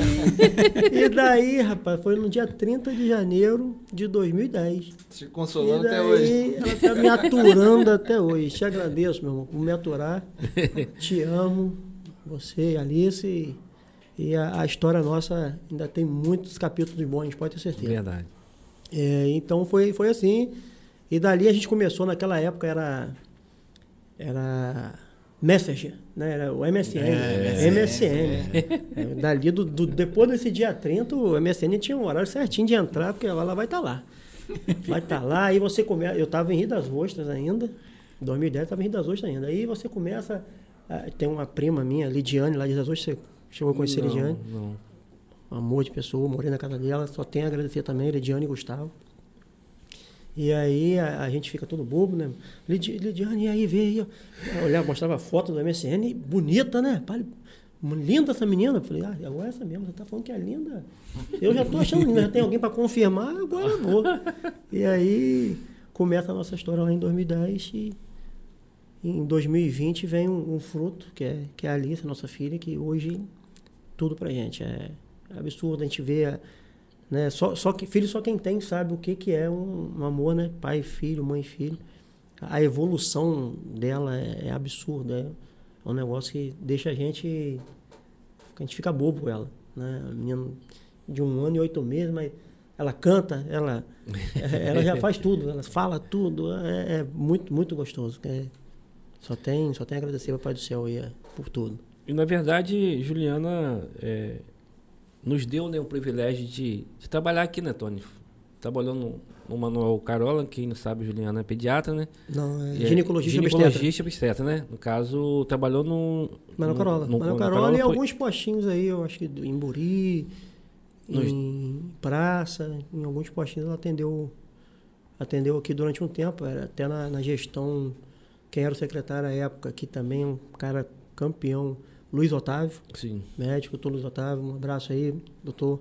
e, e daí, rapaz, foi no dia 30 de janeiro de 2010. Se E consolando até daí, hoje. ela tá me aturando até hoje. Te agradeço, meu irmão, por me aturar. Te amo, você, Alice. E, e a, a história nossa ainda tem muitos capítulos bons, pode ter certeza. Verdade. É, então foi, foi assim. E dali a gente começou, naquela época era. Era. Messenger, né? Era o MSN. É, MSN. É, dali, do, do- depois desse dia 30, o MSN tinha um horário certinho de entrar, porque ela vai estar lá. Vai estar lá, aí você começa. Eu estava em Rio das Ostras ainda. Em 2010 estava em Rio das Ostras ainda. Aí você começa. a- tem uma prima minha, Lidiane, lá de Rio das Ostras. Você chegou a conhecer a Não, Lidiane? Não. um amor de pessoa, morei na casa dela, só tenho a agradecer também, Lidiane e Gustavo. E aí a, a gente fica todo bobo, né? Lidi- Lidiane, e aí veio. Eu olhava, mostrava foto do MSN, bonita, né? Linda essa menina. Eu falei, ah, agora é essa mesmo, você tá falando que é linda. Eu já tô achando linda, já tem alguém para confirmar, agora eu vou. E aí começa a nossa história lá em 2010 e em 2020 vem um, um fruto, que é, que é a Alice, nossa filha, que hoje tudo pra gente. É absurdo a gente ver, né? Só, só que filho só quem tem sabe o que, que é um, um amor, né? Pai, filho, mãe, filho. A evolução dela é, é absurda. É, é um negócio que deixa a gente. A gente fica bobo ela. Né? A menina de um ano e oito meses, mas ela canta, ela, é, ela já faz tudo, ela fala tudo. É, é muito, muito gostoso. É, só tem, só tem a agradecer ao Pai do Céu aí, é, por tudo. E na verdade, Juliana é, nos deu né, o privilégio de, de trabalhar aqui, né, Tony? Trabalhou no, no Manuel Carola, quem não sabe, Juliana é pediatra, né? Não, é é ginecologista, ginecologista obstetra, né? No caso, trabalhou no. Manoel no- Carola. no- Manoel no Carola e foi- alguns postinhos aí, eu acho que em Buri, Nos- em Praça, em alguns postinhos ela atendeu, atendeu aqui durante um tempo, era até na, na gestão, quem era o secretário à época aqui também, um cara campeão, Luiz Otávio, Sim. médico, doutor Luiz Otávio, um abraço aí, doutor.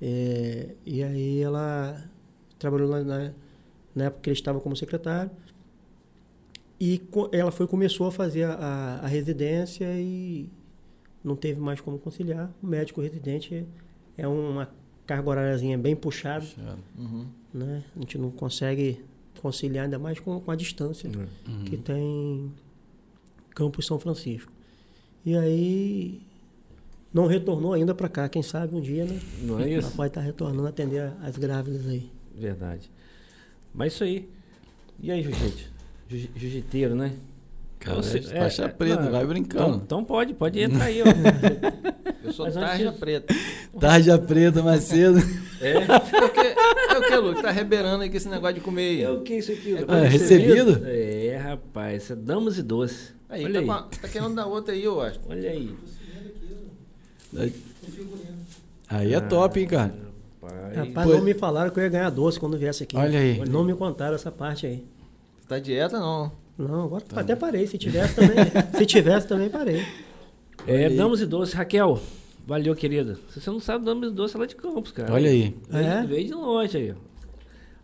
É, e aí ela trabalhou na, na, na época que ele estava como secretário. E co- ela foi começou a fazer a, a- a residência e não teve mais como conciliar. O médico residente é uma carga horáriazinha bem puxada, Uhum. né? A gente não consegue conciliar ainda mais com, com a distância Uhum. que tem Campos São Francisco. E aí não retornou ainda para cá, quem sabe um dia, né? Não é Ela isso? pode estar retornando a atender as grávidas aí. Verdade. Mas isso aí. E aí, Jiu-Jitsu? Jiu- Jiu-jiteiro, né? Cara, Você- é, faixa é, preta, não, vai Então, brincando. então pode, pode entrar aí, ó. Eu sou Mas tarja preta. Tarja preta, Macedo. É? É o que, é o que, Lu? Tá rebeirando aí com esse negócio de comer É o que isso aqui? É, recebido? É, rapaz, isso é damas e doces. Aí, Olha tá, aí. com a- tá querendo dar outra aí, eu acho. Olha aí. Aí é top, hein, cara. Rapaz. Rapaz, não me falaram que eu ia ganhar doce quando viesse aqui. Olha aí. Não me contaram essa parte aí. Tá dieta, não. Não, agora até parei. Se tivesse também, se tivesse também parei. É, damas e doces. Raquel, valeu, querida. Se você não sabe, damas e doces é lá de Campos, cara. Olha aí. Veio, É? veio de longe aí.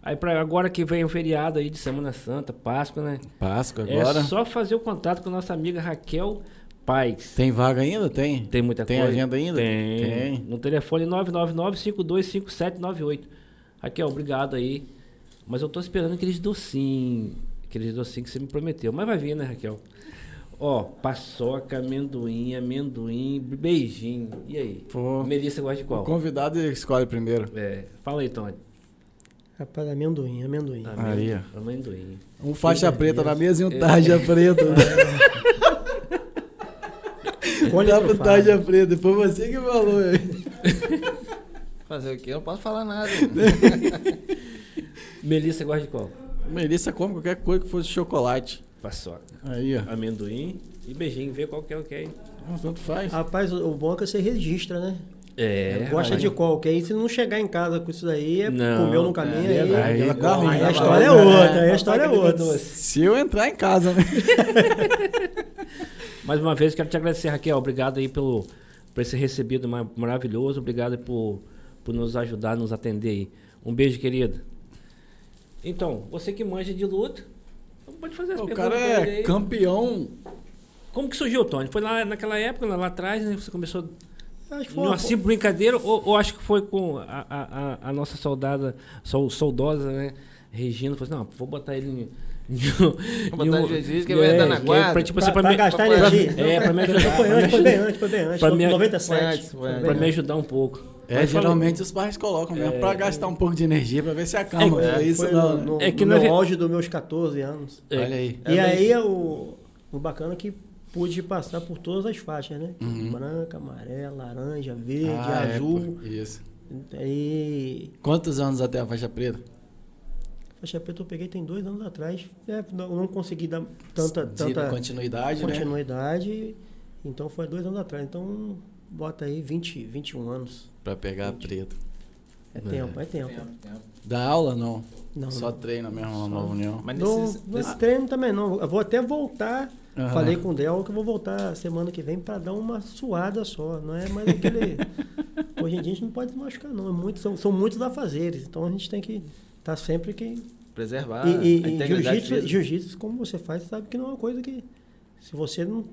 Aí pra agora que vem o feriado aí de Semana Santa, Páscoa, né? Páscoa agora. É só fazer o contato com a nossa amiga Raquel Paz. Tem vaga ainda? Tem? Tem muita Tem coisa. agenda ainda? Tem. Tem. No telefone 999-525798. Raquel, obrigado aí. Mas eu tô esperando aqueles docinhos. Aqueles docinhos que você me prometeu. Mas vai vir, né, Raquel? Ó, paçoca, amendoim, amendoim, beijinho. E aí? Pô. Melissa gosta de O qual? convidado escolhe primeiro. É, fala aí, Tony. Rapaz, amendoim, amendoim. Aí, ó. Amendoim. Um faixa preta na mesa e um É. tarja preta. Dá outro pro tarja preta. Foi você que falou aí. Fazer o quê? Eu não posso falar nada. Melissa gosta de qual? Melissa come qualquer coisa que fosse chocolate. Paçoca. Aí, ó. Amendoim e beijinho. Vê qual que é o que é. Tanto faz. Rapaz, o bom é que você registra, né? É. Gosta rapaz. de qual? Que aí se não chegar em casa com isso daí, é Não, comeu no caminho é aí. Aí ruim. Aí ela a vai- história é vai- outra, vai- aí a vai história é outra. Se eu entrar em casa, né? Mais uma vez, quero te agradecer, Raquel. Obrigado aí pelo, por esse recebido ma- maravilhoso. Obrigado por, por nos ajudar, nos atender aí. Um beijo, querida. Então, você que manja de luta, pode fazer as O perguntas cara pra ele é aí. campeão. Como que surgiu, Tony? Foi lá naquela época, lá, lá atrás, né? Você começou Acho que foi uma- simples brincadeira ou, ou acho que foi com a, a, a- nossa soldada, sol, soldosa, né? Regina, falou assim, não, vou botar ele em... Vou botar jiu-jitsu que ele vai entrar na quadra. Pra, tipo, pra, assim, pra pra me- gastar pra- energia. É, pra me ajudar. Foi antes, foi bem antes, foi bem antes. Pra Foi me- 97. Foi antes, foi Foi antes. bem pra me ajudar um pouco. É, geralmente os pais colocam mesmo pra gastar um pouco de energia, pra ver se acalma. É, É, isso Foi não. no, no, É que no meu auge dos meus 14 anos. É. Olha aí. e aí o, o bacana é que pude passar por todas as faixas, né? Uhum. Branca, amarela, laranja, verde, Ah, é, azul. pô, isso. Aí, Quantos anos até a faixa preta? faixa preta eu peguei tem dois anos atrás. É, não, não consegui dar tanta, De tanta continuidade, né? continuidade. Então foi dois anos atrás. Então bota aí 20, 21 anos. Pra pegar preto. É, tempo, é tempo. Da aula, não. Não, Só não. treina mesmo na Nova União. Mas Não, nesse, não nesse- treino também não. Eu vou até voltar. Aham. Falei com o Del que eu vou voltar semana que vem para dar uma suada só. Não é mais aquele. Hoje em dia a gente não pode se machucar, não. É muito, são, são muitos afazeres. Então a gente tem que estar sempre que. preservar e e- e jiu-jitsu, jiu-jitsu, como você faz, sabe que não é uma coisa que. Se você não.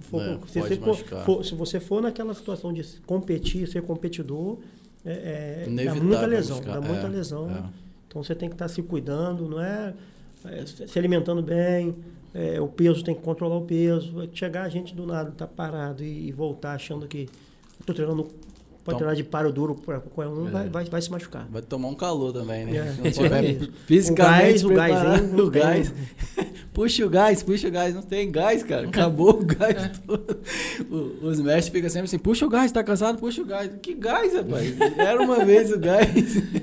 For, É, se, pode você for, for- se você for naquela situação de competir, ser competidor, é, é, dá muita lesão. machucar. Dá muita É, lesão. é. Então você tem que estar se cuidando, não é, é, se alimentando bem, é, o peso tem que controlar o peso. Chegar a gente do nada, tá parado e, e voltar achando que estou treinando pode treinar de paro duro para qualquer um, vai, vai, vai se machucar. Vai tomar um calor também, né? É, Se não é tiver fisicamente O gás, o gás, preparado, hein? O gás. puxa o gás, puxa o gás. Não tem gás, cara. Acabou o gás todo. O- Os mestres ficam sempre assim, puxa o gás, tá cansado? Puxa o gás. Que gás, rapaz? Era uma vez o gás.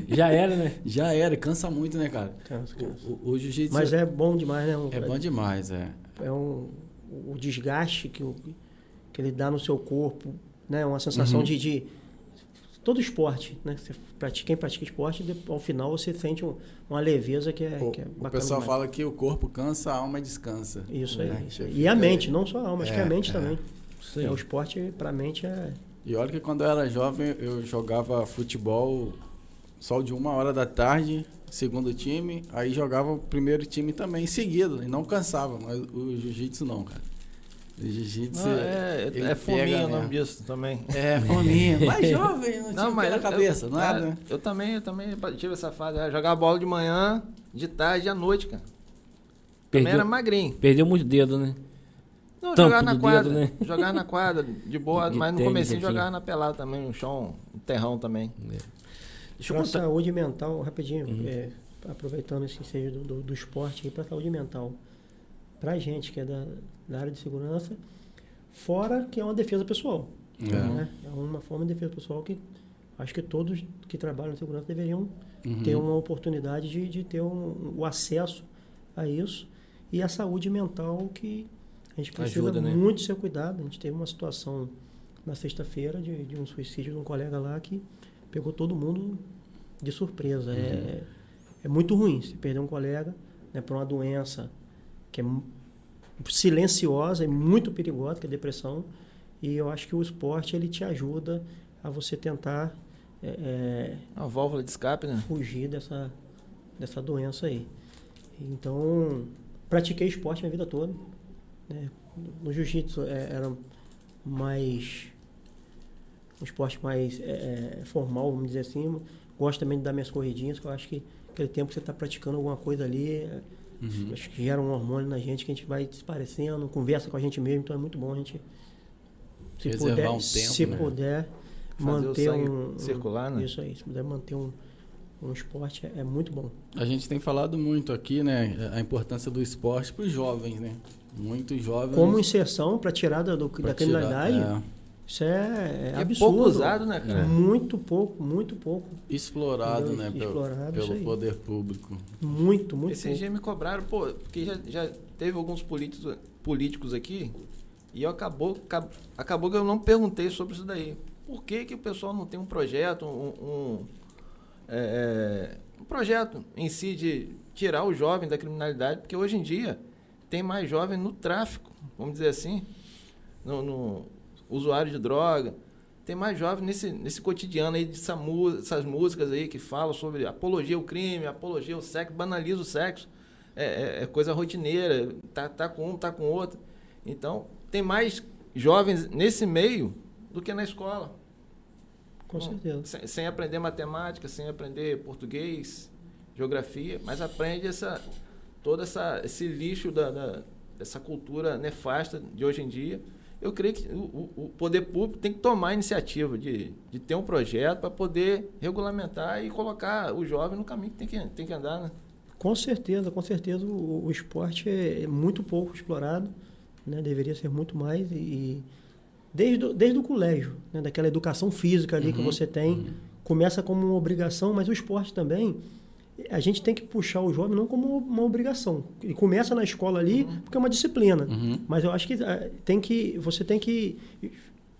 Já era, né? Já era, cansa muito, né, cara? Cansa, cansa. O, o, jiu-jitsu Mas é bom demais, né? Um- é bom demais, é. é um, o desgaste que, o, que ele dá no seu corpo, né? Uma sensação Uhum. de, de todo esporte, né? Você pratica, quem pratica esporte, ao final você sente um- uma leveza que é, O, que é o bacana. pessoal demais. fala que o corpo cansa, a alma descansa. Isso aí. né? isso aí. E a mente, não só a alma, acho que a É, mente é. também. Sim. É, o esporte, pra mente, é. E olha que quando eu era jovem, eu jogava futebol só de uma hora da tarde, segundo time, aí jogava o primeiro time também seguido, e não cansava, mas o jiu-jitsu não, cara. Jiu-jitsu. Não, é, ele é fominha pega o nome disso também. É, fominha. Mais jovem, não, tinha pé na eu- cabeça, eu, nada. cara, eu também, eu também tive essa fase. Eu jogava bola de manhã, de tarde e à noite, cara. Também Perdeu, era magrinho. perdeu muito dedo, né? Não, Tampo jogava na quadra. dedo, né? Jogava na quadra, de boa, De mas no comecinho enfim. jogava na pelada também, no chão, no terrão também. Deixa eu Para contar. saúde mental, rapidinho, Uhum. é, aproveitando esse ensejo do, do, do esporte aí para saúde mental. Pra gente que é da, da área de segurança, fora que é uma defesa pessoal. É. né? É uma forma de defesa pessoal que acho que todos que trabalham em segurança deveriam Uhum. ter uma oportunidade de, de ter um, o acesso a isso e a saúde mental que a gente precisa Ajuda, né? muito ser cuidado. A gente teve uma situação na sexta-feira de, de um suicídio de um colega lá que pegou todo mundo de surpresa. É, é muito ruim se perder um colega né, por uma doença que é silenciosa e muito perigosa, que é a depressão. E eu acho que o esporte ele te ajuda a você tentar é, Uma válvula de escape, né? fugir dessa, dessa doença aí. Então, pratiquei esporte minha vida toda. né? No jiu-jitsu é, era mais um esporte mais é, é, formal, vamos dizer assim. Gosto também de dar minhas corridinhas, que eu acho que aquele tempo que você está praticando alguma coisa ali, Uhum. acho que gera um hormônio na gente que a gente vai se parecendo, conversa com a gente mesmo, então é muito bom a gente se Reservar puder, um tempo, se né? puder Fazer manter um, um- circular, né? Isso aí, se puder manter um, um esporte é, é muito bom. A gente tem falado muito aqui, né, a importância do esporte para os jovens, né? Muitos jovens. Como inserção para tirada do, pra da tirar- criminalidade, é, isso é, é É absurdo. pouco usado, né, cara? Muito pouco, muito pouco. explorado, Entendeu? né, pelo, Explorado, pelo aí. poder público. Muito, muito Esses pouco. dias me cobraram, pô, porque já, já teve alguns políticos, políticos aqui e eu acabou, acab- acabou que eu não perguntei sobre isso daí. Por que, que o pessoal não tem um projeto, um, um, é, é, um projeto em si de tirar o jovem da criminalidade? Porque hoje em dia tem mais jovem no tráfico, vamos dizer assim, no, no usuário de droga. Tem mais jovem nesse, nesse cotidiano aí dessa mu- essas músicas aí que falam sobre apologia ao crime, apologia ao sexo, banaliza o sexo. É, é- é coisa rotineira, tá, tá com um, tá com outro. Então, tem mais jovens nesse meio do que na escola. Com certeza. Sem, sem aprender matemática, sem aprender português, geografia, mas aprende essa, todo essa, esse lixo da, da- dessa cultura nefasta de hoje em dia. Eu creio que o, o- poder público tem que tomar a iniciativa de, de ter um projeto para poder regulamentar e colocar o jovem no caminho que tem que, tem que andar. Né? Com certeza, com certeza o, o esporte é muito pouco explorado, né? deveria ser muito mais e, desde, o- desde o colégio, né? daquela educação física ali que Uhum, você tem, uhum. começa como uma obrigação, mas o esporte também, a gente tem que puxar o jovem não como uma obrigação. Ele começa na escola ali porque é uma disciplina, Uhum. mas eu acho que ah, tem que você tem que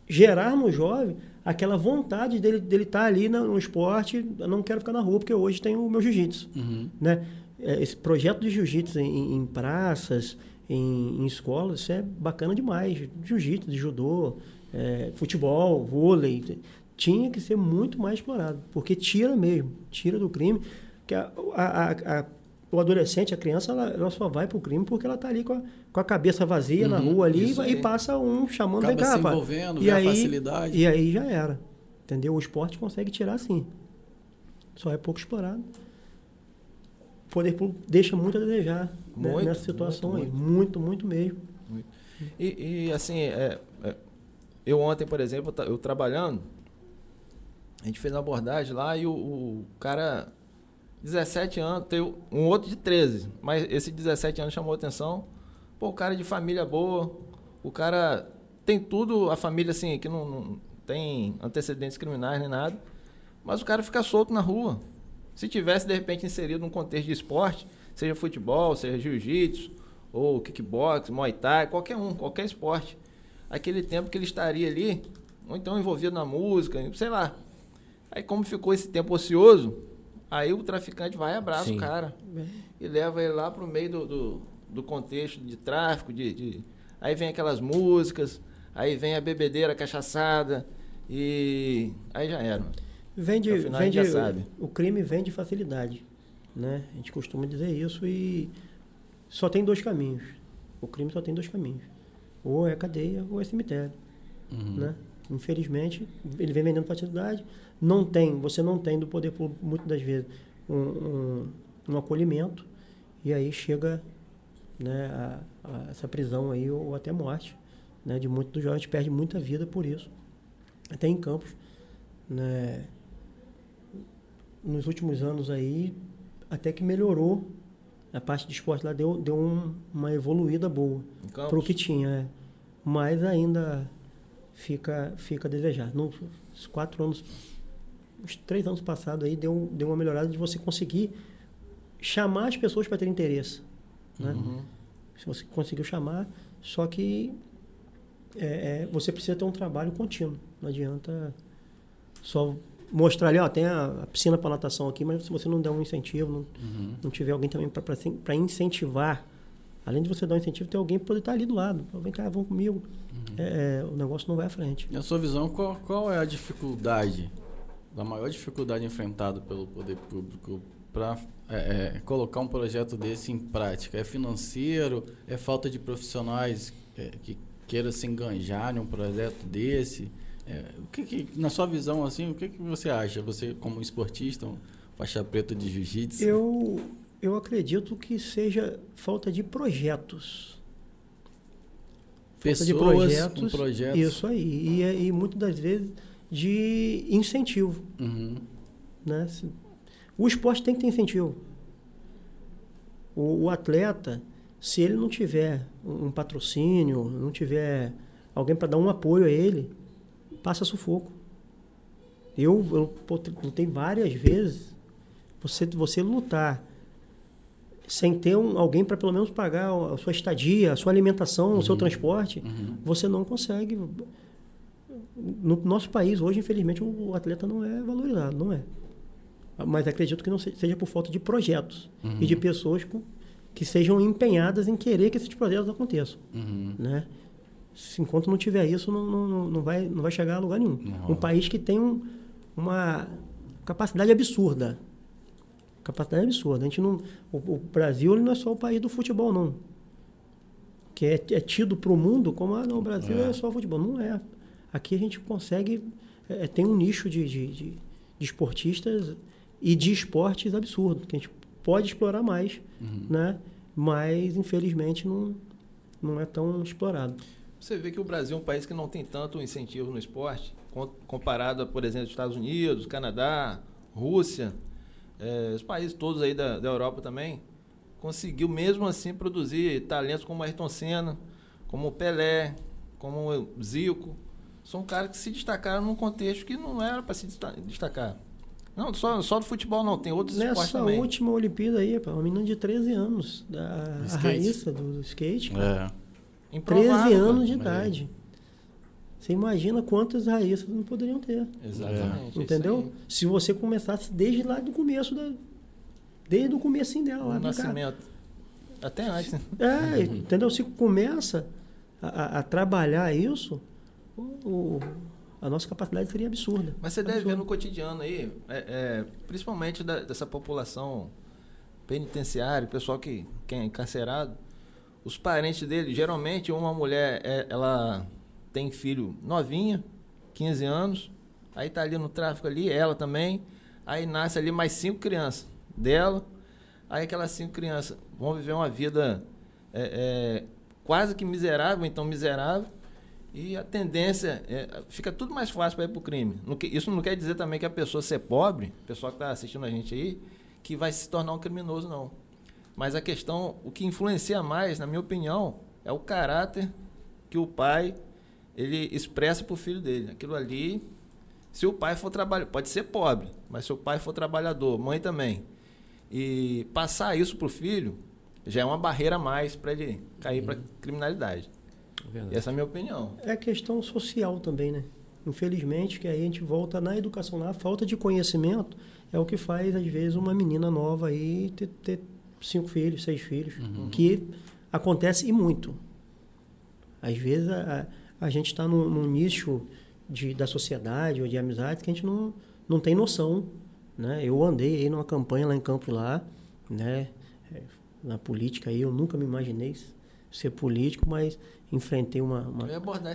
gerar no jovem aquela vontade dele dele estar ali no, no esporte, eu não quero ficar na rua porque hoje tem o meu jiu-jitsu Uhum. né? É, Esse projeto de jiu-jitsu em, em praças, em, em escolas, isso é bacana demais. Jiu-jitsu, de judô, é, futebol, vôlei, tinha que ser muito mais explorado, porque tira mesmo, tira do crime. Que a, a- a- o adolescente, a criança, ela, ela só vai pro crime porque ela tá ali com a, com a cabeça vazia na Uhum, rua ali e aí. passa um chamando Acaba vem cá, se rapaz." envolvendo, E vê a aí- facilidade. E aí já era. Entendeu? O esporte consegue tirar sim. Só é pouco explorado. O poder público deixa muito a desejar né, Muito, nessa situação muito, aí. Muito, muito mesmo. E, e, assim, é, é, eu ontem, por exemplo, eu trabalhando, A gente fez uma abordagem lá e o, o cara, 17 anos, tem um outro de 13, mas esse 17 anos chamou atenção. Pô, o cara é de família boa, o cara tem tudo, a família assim, que não, não tem antecedentes criminais nem nada, mas o cara fica solto na rua. Se tivesse, de repente, inserido num contexto de esporte, seja futebol, seja jiu-jitsu, ou kickbox, muay thai, qualquer um, qualquer esporte, aquele tempo que ele estaria ali, ou então envolvido na música, sei lá. Aí como ficou esse tempo ocioso, aí o traficante vai e abraça Sim. o cara e leva ele lá pro meio do, do, do contexto de tráfico, de, de- aí vem aquelas músicas, aí vem a bebedeira, a cachaçada, e aí já era. Vende, No final a gente vende já sabe. o crime vem de facilidade, né? A gente costuma dizer isso e só tem dois caminhos. O crime só tem dois caminhos. Ou é cadeia ou é cemitério, Uhum. né? Infelizmente, ele vem vendendo facilidade. Não tem, você não tem do poder público, muitas das vezes, um, um, um acolhimento. E aí chega né, a, a essa prisão aí ou até morte. Né, de muitos dos jovens perde muita vida por isso. Até em campos. Né, nos últimos anos aí, até que melhorou. A parte de esporte lá deu, deu um- uma evoluída boa para o que tinha. é. Mas ainda fica, fica a desejar. Nos quatro anos, uns três anos passados aí, deu, deu uma melhorada de você conseguir chamar as pessoas para ter interesse. Né? Uhum. Se você conseguiu chamar, só que é, é, você precisa ter um trabalho contínuo. Não adianta só mostrar ali, ó, tem a, a piscina para natação aqui, mas se você não der um incentivo, não, Uhum. não tiver alguém também para incentivar, além de você dar um incentivo, tem alguém para poder estar ali do lado. Vem cá, vamos comigo. É, é, o negócio não vai à frente. Na sua visão, qual, qual é a dificuldade, a maior dificuldade enfrentada pelo poder público para colocar um projeto desse em prática? É financeiro? É falta de profissionais é, que queiram se enganjar em um projeto desse? É, o que, que- na sua visão, assim, o que, que você acha? Você, como esportista, um faixa preta de jiu-jitsu? Eu, eu acredito que seja falta de projetos. Falta de Pessoas projetos. com projetos. Isso aí. E, é- e muitas das vezes de incentivo. Uhum. Né? O esporte tem que ter incentivo. O, o atleta, se ele não tiver um, um patrocínio, não tiver alguém para dar um apoio a ele, passa sufoco. Eu, eu lutei várias vezes. Você, você lutar sem ter um, alguém para pelo menos pagar a sua estadia, a sua alimentação, o seu transporte, Uhum. você não consegue. No nosso país, hoje, infelizmente, o atleta não é valorizado, não é. Mas acredito que não se- seja por falta de projetos Uhum. e de pessoas com- que sejam empenhadas em querer que esses projetos aconteçam, Uhum. né? Se enquanto não tiver isso, não, não, não- vai, não vai chegar a lugar nenhum. Não. Um país que tem um- uma capacidade absurda. Capacidade absurda. A gente não, o, o Brasil não é só o país do futebol, não. Que é, é tido para o mundo como, ah, não, o Brasil é. É. só futebol. Não é. Aqui a gente consegue, é, tem um nicho de, de, de, de esportistas e de esportes absurdo, que a gente pode explorar mais, Uhum. né? Mas, infelizmente, não, não é tão explorado. Você vê que o Brasil é um país que não tem tanto incentivo no esporte, com- comparado a, por exemplo, Estados Unidos, Canadá, Rússia, eh, os países todos aí da, da Europa também, conseguiu mesmo assim produzir talentos como Ayrton Senna, como o Pelé, como o Zico. São caras que se destacaram num contexto que não era para se desta- destacar. Não, só, só do futebol não, tem outros esportes Nessa também. última Olimpíada aí, pá, uma menina de 13 anos, da skate. Raíssa do, do skate, cara. É. 13 Improvável, anos de cara. idade. Você imagina quantas raíças não poderiam ter. Exatamente. é entendeu? Se você começasse desde lá do começo da. Desde o comecinho dela lá, O nascimento. Até antes, né? É, entendeu? Se começa a- a trabalhar isso, o- a nossa capacidade seria absurda. Mas você deve ver Absurda. no cotidiano aí, é, é, principalmente da- dessa população penitenciária, o pessoal que, que é encarcerado, os parentes dele, geralmente uma mulher, é, ela tem filho novinha, 15 anos, aí tá ali no tráfico ali, ela também, aí nasce ali mais cinco crianças dela, aí aquelas cinco crianças vão viver uma vida é, é, quase que miserável, então miserável, E a tendência é, fica tudo mais fácil para ir para o crime. Isso não quer dizer também que a pessoa ser pobre, o pessoal que está assistindo a gente aí, que vai se tornar um criminoso, não. Mas a questão, o que influencia mais, na minha opinião, é o caráter que o pai ele expressa para o filho dele. Aquilo ali, se o pai for trabalhar, pode ser pobre, mas se o pai for trabalhador, mãe também, e passar isso para o filho, já é uma barreira a mais para ele cair uhum. para criminalidade. Verdade. Essa é a minha opinião. É questão social também, né? Infelizmente, que aí a gente volta na educação, na falta de conhecimento, é o que faz, às vezes, uma menina nova aí ter, ter cinco filhos, seis filhos, uhum. que acontece e muito. Às vezes, a, a gente está num, num, nicho de, da sociedade ou de amizade que a gente não, não tem noção. Né? Eu andei aí numa campanha lá em Campo lá, né? É, na política aí, eu nunca me imaginei ser político, mas enfrentei uma, uma,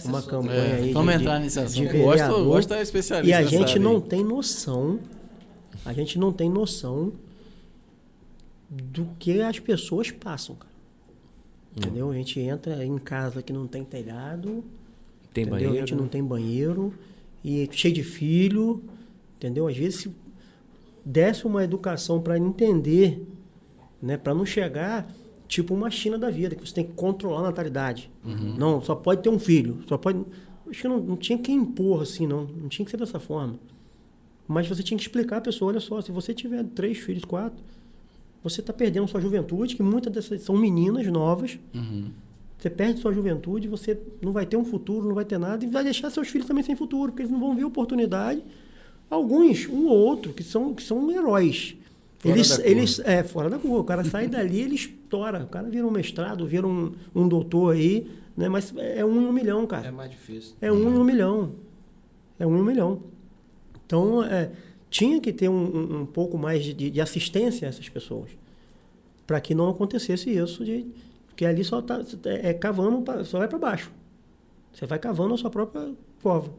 uma campanha é, aí. Vamos de, entrar nesse assunto. De gosto, gosto é especialista. E a gente não aí. tem noção, a gente não tem noção do que as pessoas passam, cara. Hum. Entendeu? A gente entra em casa que não tem telhado, tem entendeu? banheiro. A gente não tem banheiro e cheio de filho, entendeu? Às vezes se desse uma educação para entender, né, para não chegar tipo uma China da vida, que você tem que controlar a natalidade. Uhum. Não, só pode ter um filho. Só pode. Acho que não, não tinha que impor assim, não. Não tinha que ser dessa forma. Mas você tinha que explicar a pessoa, olha só, se você tiver três filhos, quatro, você está perdendo sua juventude, que muitas dessas são meninas novas. Uhum. Você perde sua juventude, você não vai ter um futuro, não vai ter nada, e vai deixar seus filhos também sem futuro, porque eles não vão ver oportunidade. Alguns, um ou outro, que são, que são heróis. Fora eles, eles é fora da curva. O cara sai dali, ele estoura. O cara vira um mestrado, vira um, um doutor aí, né? Mas é um em um milhão, cara. É mais difícil. É um em um milhão. É um em um milhão. Então, é, tinha que ter um, um, um pouco mais de, de, assistência a essas pessoas. Para que não acontecesse isso de. Porque ali só tá é, é cavando, pra, só vai para baixo. Você vai cavando a sua própria cova.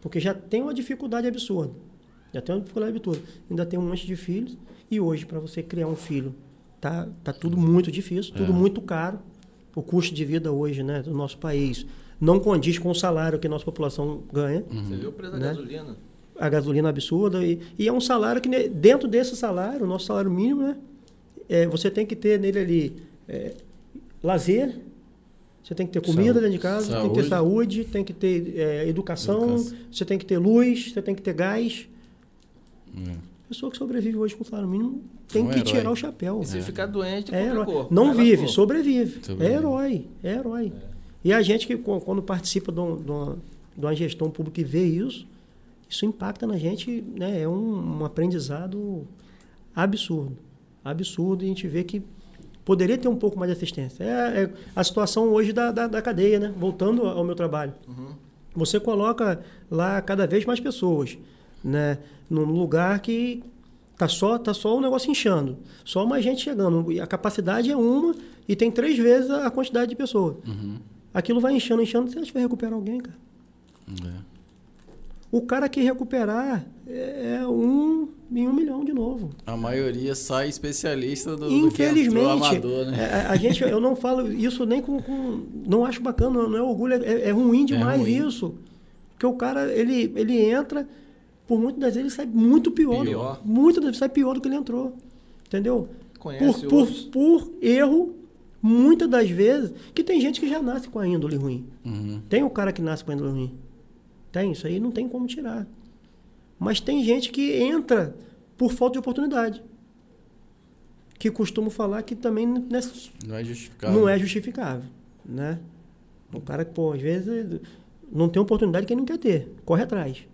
Porque já tem uma dificuldade absurda. Já tem uma dificuldade absurda. Ainda tem um monte de filhos. E hoje, para você criar um filho, tá, tá tudo muito difícil, tudo é. muito caro. O custo de vida hoje né, do nosso país não condiz com o salário que a nossa população ganha. Uhum. Você viu o preço da né? gasolina? A gasolina absurda. E, e, é um salário que, dentro desse salário, o nosso salário mínimo, né, é, você tem que ter nele ali é, lazer, você tem que ter comida dentro de casa, saúde. tem que ter saúde, tem que ter é, educação, educação, você tem que ter luz, você tem que ter gás. É. Pessoa que sobrevive hoje com salário mínimo tem que tirar o chapéu. E se é. ficar doente, é herói. Não vive, sobrevive. sobrevive. É herói, é herói. É. E a gente que quando participa de uma, de uma gestão pública e vê isso, isso impacta na gente, né? É um, um aprendizado absurdo. Absurdo. E a gente vê que poderia ter um pouco mais de assistência. É, é a situação hoje da, da, da, cadeia, né? Voltando ao meu trabalho. Uhum. Você coloca lá cada vez mais pessoas né? Num lugar que tá só tá só o negócio inchando, só mais gente chegando. A capacidade é uma e tem três vezes a quantidade de pessoas. Uhum. Aquilo vai inchando, inchando, você acha que vai recuperar alguém, cara? É. O cara que recuperar é, é um em um milhão de novo. A maioria sai especialista do, Infelizmente, do amador, né? É, a gente, eu não falo isso nem com, com não acho bacana, não é orgulho, é, é ruim demais é ruim. isso, porque o cara ele ele entra por muitas das vezes ele sai muito pior. pior. Muitas das vezes sai pior do que ele entrou. Entendeu? Conhece por, por, por, erro, muitas das vezes, que tem gente que já nasce com a índole ruim. Uhum. Tem o cara que nasce com a índole ruim. Tem, isso aí não tem como tirar. Mas tem gente que entra por falta de oportunidade. Que costumo falar que também não é, não é justificável. Não é justificável. Né? O cara que, pô, às vezes não tem oportunidade que ele não quer ter. Corre atrás.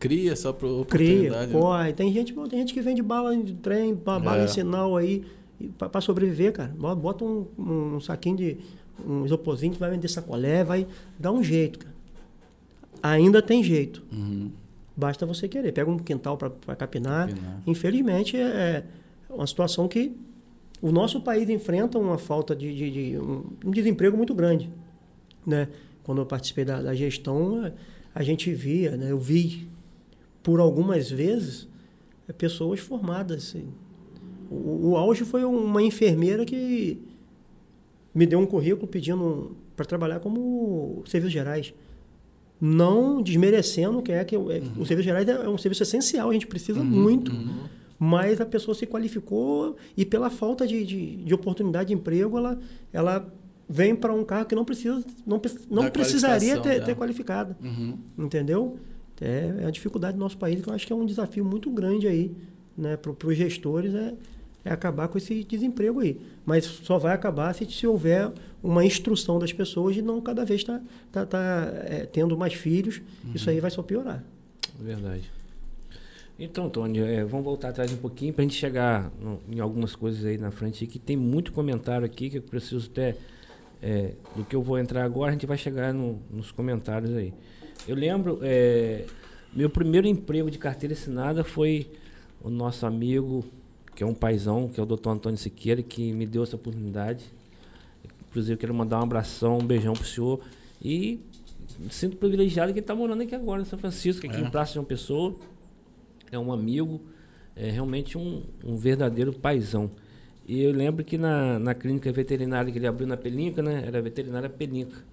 Cria só para oportunidade. Cria, corre. Né? Tem gente, tem gente que vende bala de trem, bala é. em sinal aí, para sobreviver, cara. Bota um, um saquinho de um isoporzinho, vai vender sacolé, vai dar um jeito, cara. Ainda tem jeito. Uhum. Basta você querer. Pega um quintal para capinar. capinar. Infelizmente, é, é uma situação que o nosso país enfrenta uma falta de, de, de um, um, desemprego muito grande. Né? Quando eu participei da, da gestão, a gente via, né? eu vi por algumas vezes, é pessoas formadas. Assim. O, o auge foi uma enfermeira que me deu um currículo pedindo para trabalhar como serviços gerais. Não desmerecendo que é que é, o serviço gerais é um serviço essencial, a gente precisa muito, mas a pessoa se qualificou e pela falta de, de, de oportunidade de emprego, ela, ela vem para um carro que não precisa, não, não Da precisaria ter, ter qualificado. Uhum. Entendeu? É, é a dificuldade do nosso país, que eu acho que é um desafio muito grande aí, né, para os gestores, é, é acabar com esse desemprego aí. Mas só vai acabar se, se houver uma instrução das pessoas de não cada vez estar tá, tá, é, tendo mais filhos. Isso aí vai só piorar. Verdade. Então, Tony, é, vamos voltar atrás um pouquinho para a gente chegar no- em algumas coisas aí na frente, que tem muito comentário aqui que eu preciso até. é, do que eu vou entrar agora, a gente vai chegar no- nos comentários aí. Eu lembro, é, meu primeiro emprego de carteira assinada foi o nosso amigo, que é um paizão, que é o doutor Antônio Siqueira, que me deu essa oportunidade. Inclusive, eu quero mandar um abração, um beijão pro senhor. E me sinto privilegiado que ele está morando aqui agora, em São Francisco, aqui É. em Praça de uma Pessoa. É um amigo, é realmente um, um verdadeiro paizão. E eu lembro que na, na clínica veterinária que ele abriu na Pelinca, né? Era a veterinária Pelinca.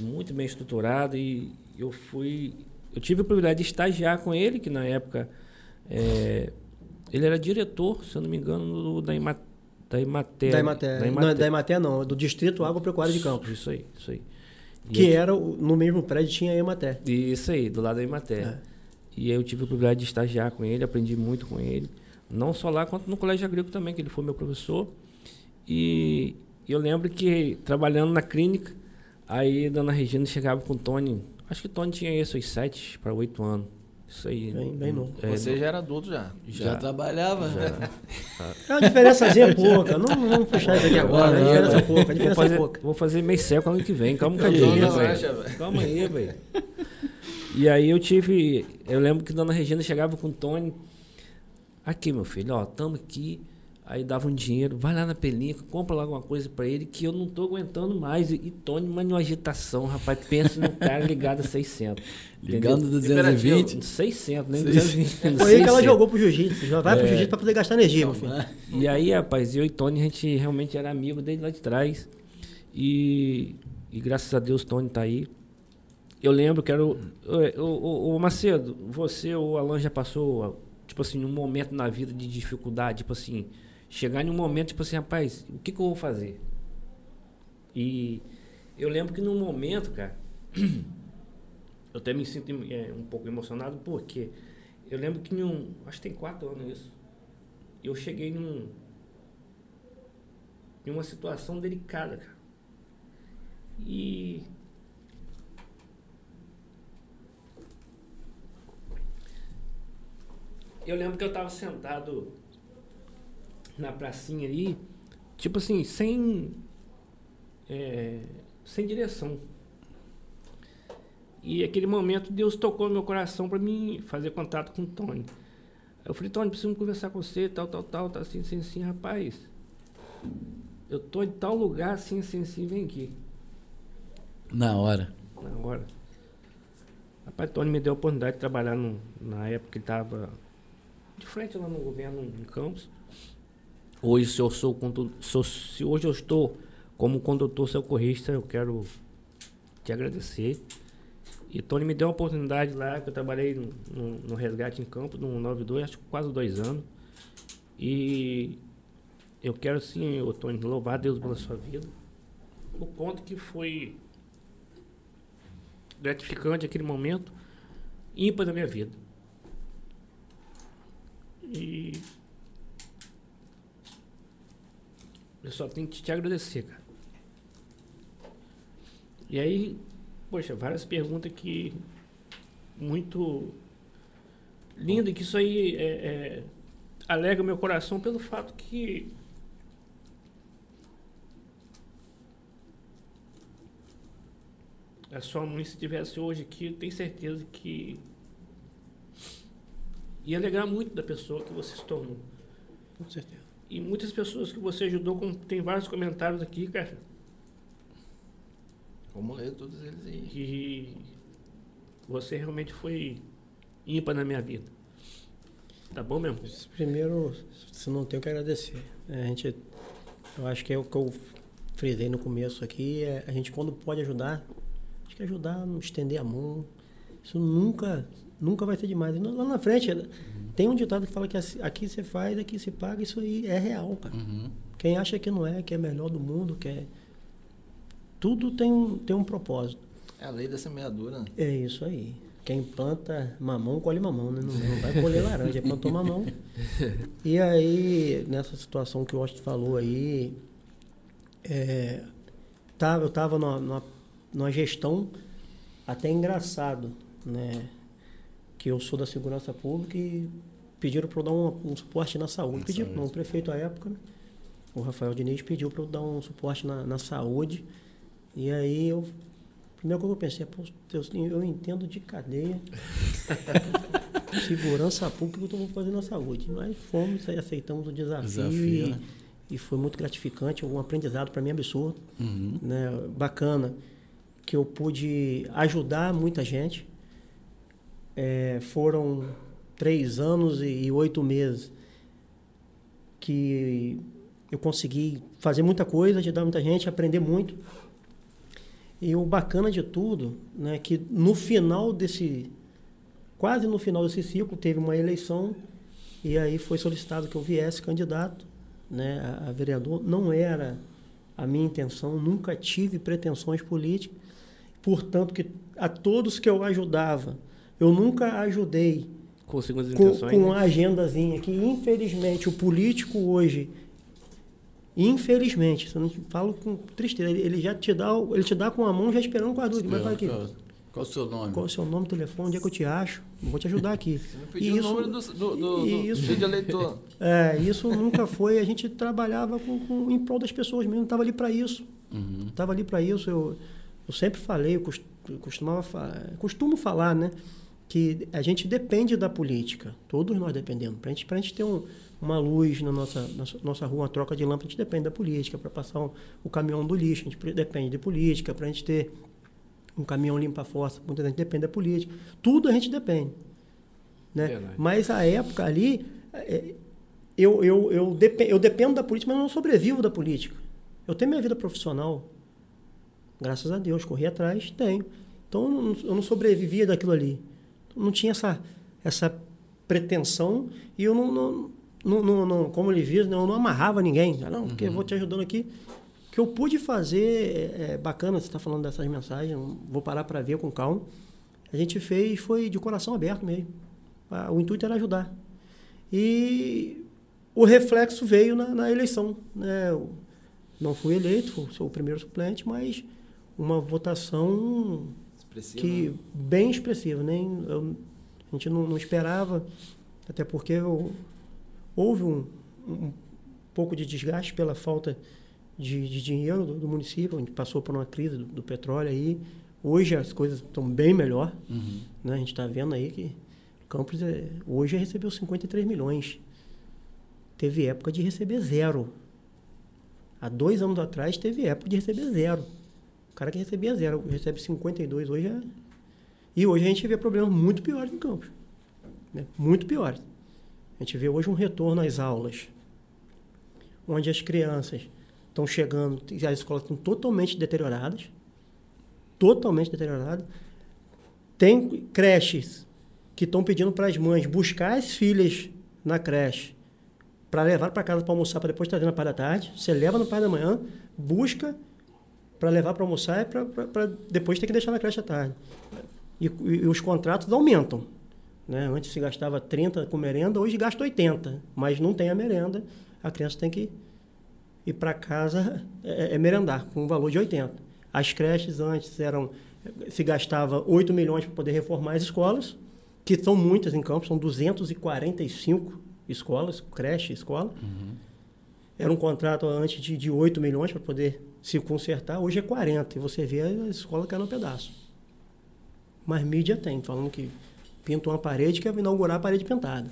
Muito bem estruturado e eu fui... Eu tive o privilégio de estagiar com ele, que na época... é, ele era diretor, se eu não me engano, do, da, Ima, da Imater. da Imaté, da não, da Imaté não, do Distrito Agropecuário de Campos. Isso aí, isso aí. E Que eu- era, no mesmo prédio tinha a Imaté. isso aí, do lado da Imater. É. E eu tive o privilégio de estagiar com ele, aprendi muito com ele. Não só lá, quanto no colégio agrícola também, que ele foi meu professor. E eu lembro que trabalhando na clínica, aí a dona Regina chegava com o Tony. Acho que o Tony tinha isso, uns 7 para 8 anos. Isso aí. Bem- bem novo. É, Você já era adulto já. Já, trabalhava. né? É uma diferençazinha pouca. Não não vamos puxar isso aqui agora. A Não, diferença não. é pouca. A Vou diferença fazer, é pouca. vou fazer meio século ano que vem. Calma um Não, cadinho, não velho. acha, velho. Calma aí, velho. E aí eu tive. Eu lembro que Dona Regina chegava com o Tony. Aqui, meu filho, ó, tamo aqui. Aí dava um dinheiro, vai lá na pelinca, compra lá alguma coisa pra ele que eu não tô aguentando mais. E, e Tony, mas numa agitação, rapaz, pensa no cara ligado a 600. Ligando entendeu? 220. 600, nem 600. 220. Foi aí que ela 600. jogou pro jiu-jitsu. Já vai pro É. jiu-jitsu pra poder gastar energia, meu filho. E aí, rapaz, eu e Tony, a gente realmente era amigo desde lá de trás. E, e graças a Deus, Tony tá aí. Eu lembro que era o, o, o- o Macedo, você ou o Alan já passou, tipo assim, um momento na vida de dificuldade, tipo assim, chegar em um momento, tipo assim, rapaz, o que, que eu vou fazer? E eu lembro que num momento, cara, eu até me sinto é, um pouco emocionado, porque eu lembro que num, acho que tem quatro anos isso, eu cheguei num, em uma situação delicada, cara. E eu lembro que eu tava sentado na pracinha ali, tipo assim, sem é, sem direção. E aquele momento Deus tocou no meu coração para mim fazer contato com o Tony. Eu falei, Tony, preciso conversar com você, tal, tal, tal, tá assim, assim, assim, rapaz. Eu tô em tal lugar, assim, assim, assim, vem aqui. Na hora. Na hora. Rapaz, Tony me deu a oportunidade de trabalhar no- na época que estava de frente lá no governo em Campos. Hoje, se eu sou, se hoje eu estou como condutor socorrista, eu quero te agradecer. E Tony me deu uma oportunidade lá, que eu trabalhei no, no- no resgate em campo, no 92, acho que quase dois anos. E eu quero sim, ô Tony, louvar a Deus pela sua vida. O ponto que foi gratificante aquele momento, ímpar da minha vida. E eu só tenho que te agradecer, cara. E aí, poxa, várias perguntas que muito lindo que isso aí é, é, alega meu coração pelo fato que a sua mãe, se estivesse hoje aqui, eu tenho certeza que ia alegrar muito da pessoa que você se tornou. Com certeza. E muitas pessoas que você ajudou, como tem vários comentários aqui, cara, Vamos ler todos eles aí. que você realmente foi ímpar na minha vida. Tá bom mesmo? Primeiro, se não tenho que agradecer. É, A gente, eu acho que é o que eu frisei no começo aqui, é, a gente quando pode ajudar, acho que ajudar, não estender a mão, isso nunca, nunca vai ser demais. Lá na frente, tem um ditado que fala que assim, aqui você faz, aqui se paga, isso aí é real, cara. Uhum. Quem acha que não é, que é melhor do mundo, que é... Tudo tem um, tem um propósito. É a lei da semeadura. né? É isso aí. Quem planta mamão, colhe mamão, né? Não, não vai colher laranja, plantou mamão. E aí, nessa situação que o Austin falou aí, é, tá, eu estava numa, numa, numa gestão até engraçado, né? Que eu sou da segurança pública e pediram para eu dar um, um suporte na saúde. Na Pediram, saúde. não, o prefeito à época, né? o Rafael Diniz pediu para eu dar um suporte na, na saúde. E aí eu Primeira coisa que eu pensei, Deus, eu entendo de cadeia, segurança pública, que eu estou fazendo na saúde. Mas fomos, aí aceitamos o desafio, Desafio, e, né? e foi muito gratificante, um aprendizado para mim absurdo, Uhum. né? bacana, que eu pude ajudar muita gente. É, foram três anos e, e oito meses que eu consegui fazer muita coisa, ajudar muita gente, aprender muito. E o bacana de tudo, né, que no final desse, quase no final desse ciclo, teve uma eleição e aí foi solicitado que eu viesse candidato, né, a, a vereador. Não era a minha intenção, nunca tive pretensões políticas. Portanto, que a todos que eu ajudava, eu nunca ajudei Com segundas com, intenções. com né? uma agendazinha que infelizmente o político hoje infelizmente isso eu não falo com tristeza ele, ele já te dá o- ele te dá com a mão já esperando com a dúvida mas aqui Qual, o seu nome? qual é o seu nome telefone onde é que eu te acho vou te ajudar aqui Você me pediu E o número do, do, do, do isso- vídeo eleitor. é, isso nunca foi a gente trabalhava com, com- em prol das pessoas mesmo estava ali para isso Uhum. estava ali para isso. Eu, eu sempre falei, eu cos- eu costumava costumo falar, né? Que a gente depende da política. Todos nós dependemos. Para gente, a gente ter um- uma luz na nossa, na nossa rua, uma troca de lâmpada, a gente depende da política. Para passar um- o caminhão do lixo, a gente depende de política. Para a gente ter um caminhão limpa-força, muita gente depende da política. Tudo a gente depende. Né? Verdade. Mas a época ali, é, eu, eu, eu, depe- eu dependo da política, mas eu não sobrevivo da política. Eu tenho minha vida profissional, graças a Deus, corri atrás, tenho. Então eu não sobrevivia daquilo ali. Não tinha essa, essa pretensão e eu não, não, não, não- não- como ele diz, não, eu não amarrava ninguém. Ah, Não, porque eu vou te ajudando aqui. O que eu pude fazer, é, é bacana você está falando dessas mensagens, vou parar para ver com calma. A gente fez, foi de coração aberto mesmo. O intuito era ajudar. E o reflexo veio na, na eleição. Né? Eu não fui eleito, sou o primeiro suplente, mas uma votação Expressivo, que né? bem expressiva. Nem, eu- a gente não, não esperava, até porque eu- houve um, um pouco de desgaste pela falta de, de dinheiro do, do município. A gente passou por uma crise do, do petróleo aí. Hoje as coisas estão bem melhor. Uhum. Né? A gente está vendo aí que Campos é, hoje recebeu 53 milhões. Teve época de receber zero. Há dois anos atrás teve época de receber zero. O cara que recebia zero recebe 52 hoje é. E hoje a gente vê problemas muito piores em Campos. né? Muito piores. A gente vê hoje um retorno às aulas, onde as crianças estão chegando, as escolas estão totalmente deterioradas. Totalmente deterioradas. Tem creches que estão pedindo para as mães buscar as filhas na creche para levar para casa para almoçar, para depois trazer na parte da tarde. Você leva no parte da manhã, busca para levar para almoçar e para depois ter que deixar na creche à tarde. E, e os contratos aumentam. Né? Antes se gastava 30 com merenda, hoje gasta 80. Mas não tem a merenda, a criança tem que ir para casa é, é merendar, com um valor de 80. As creches antes eram. Se gastava 8 milhões para poder reformar as escolas, que são muitas em Campos, são 245 escolas, creche, escola. Era um contrato antes de, de 8 milhões para poder se consertar, hoje é 40. E você vê a escola caindo um pedaço. Mas mídia tem, falando que pinta uma parede que vai inaugurar a parede pintada.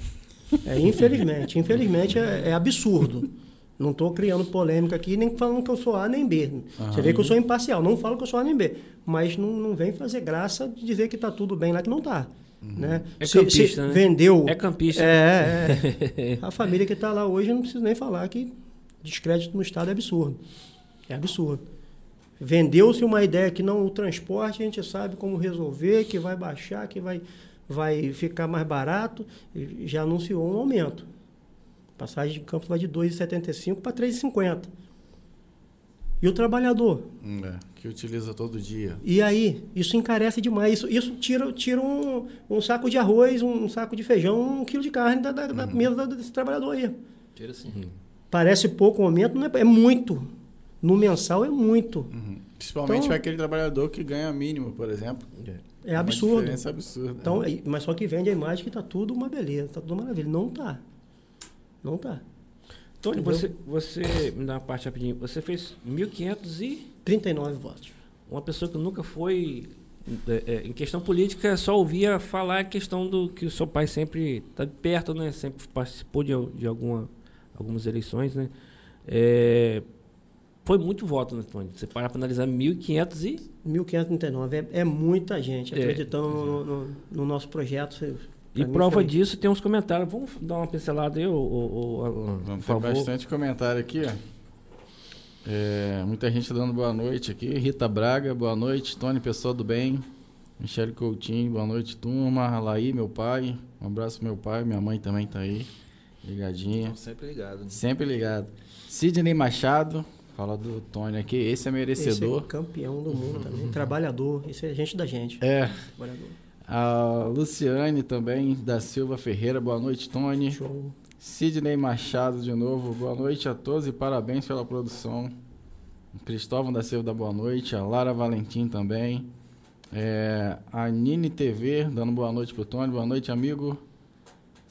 É, infelizmente, infelizmente é, é absurdo. Não estou criando polêmica aqui, nem falando que eu sou A nem B. Você vê que eu sou imparcial, não falo que eu sou A nem B. Mas não, não vem fazer graça de dizer que está tudo bem lá que não está. Né? É Se- se campista, né? Vendeu. É campista. É, é. A família que está lá hoje, não preciso nem falar que descrédito no Estado é absurdo. É absurdo. Vendeu-se uma ideia que não o transporte a gente sabe como resolver, que vai baixar, que vai, vai ficar mais barato. e Já anunciou um aumento. Passagem de Campos vai de 2,75 para 3,50. E o trabalhador? É, que utiliza todo dia. E aí? Isso encarece demais. Isso, isso tira, tira um, um saco de arroz, um saco de feijão, um quilo de carne da, da, da mesa desse trabalhador aí. Tira sim. Parece pouco o aumento, não é, é muito. No mensal é muito. Uhum. Principalmente Então- para aquele trabalhador que ganha mínimo, por exemplo. É Uma absurdo. diferença absurda. Então, é- mas só que vende a imagem que tá tudo uma beleza, tá tudo maravilha. Não tá. Não tá. Tony, Entendeu? você, você, me dá uma parte rapidinho, você fez 1.500 e 39 votos. uma pessoa que nunca foi, é, é, em questão política, só ouvia falar a questão do que o seu pai sempre está perto, né? Sempre participou de, de alguma, algumas eleições, né? É, foi muito voto, né, Tony? Você para para analisar 1.500 e... 1539 é, é muita gente É. acreditando no, no- no nosso projeto. E prova foi- disso tem uns comentários. Vamos dar uma pincelada aí, ô, ô, ô, Vamos ter bastante comentário aqui, ó. É, muita gente dando boa noite aqui. Rita Braga, boa noite. Tony, pessoa do bem. Michele Coutinho, boa noite, turma. Laí, meu pai. Um abraço pro meu pai. Minha mãe também tá aí. Ligadinha. Tô sempre ligado. né? Sempre ligado. Sidney Machado, fala do Tony aqui. Esse é Esse é merecedor. campeão do mundo também. Trabalhador. Esse é gente da gente. É. Trabalhador. A Luciane também, da Silva Ferreira, boa noite, Tony. Show. Sidney Machado de novo, boa noite a todos e parabéns pela produção. Cristóvão da Silva, boa noite. A Lara Valentim também. É, a Nini TV, dando boa noite pro Tony, boa noite, amigo.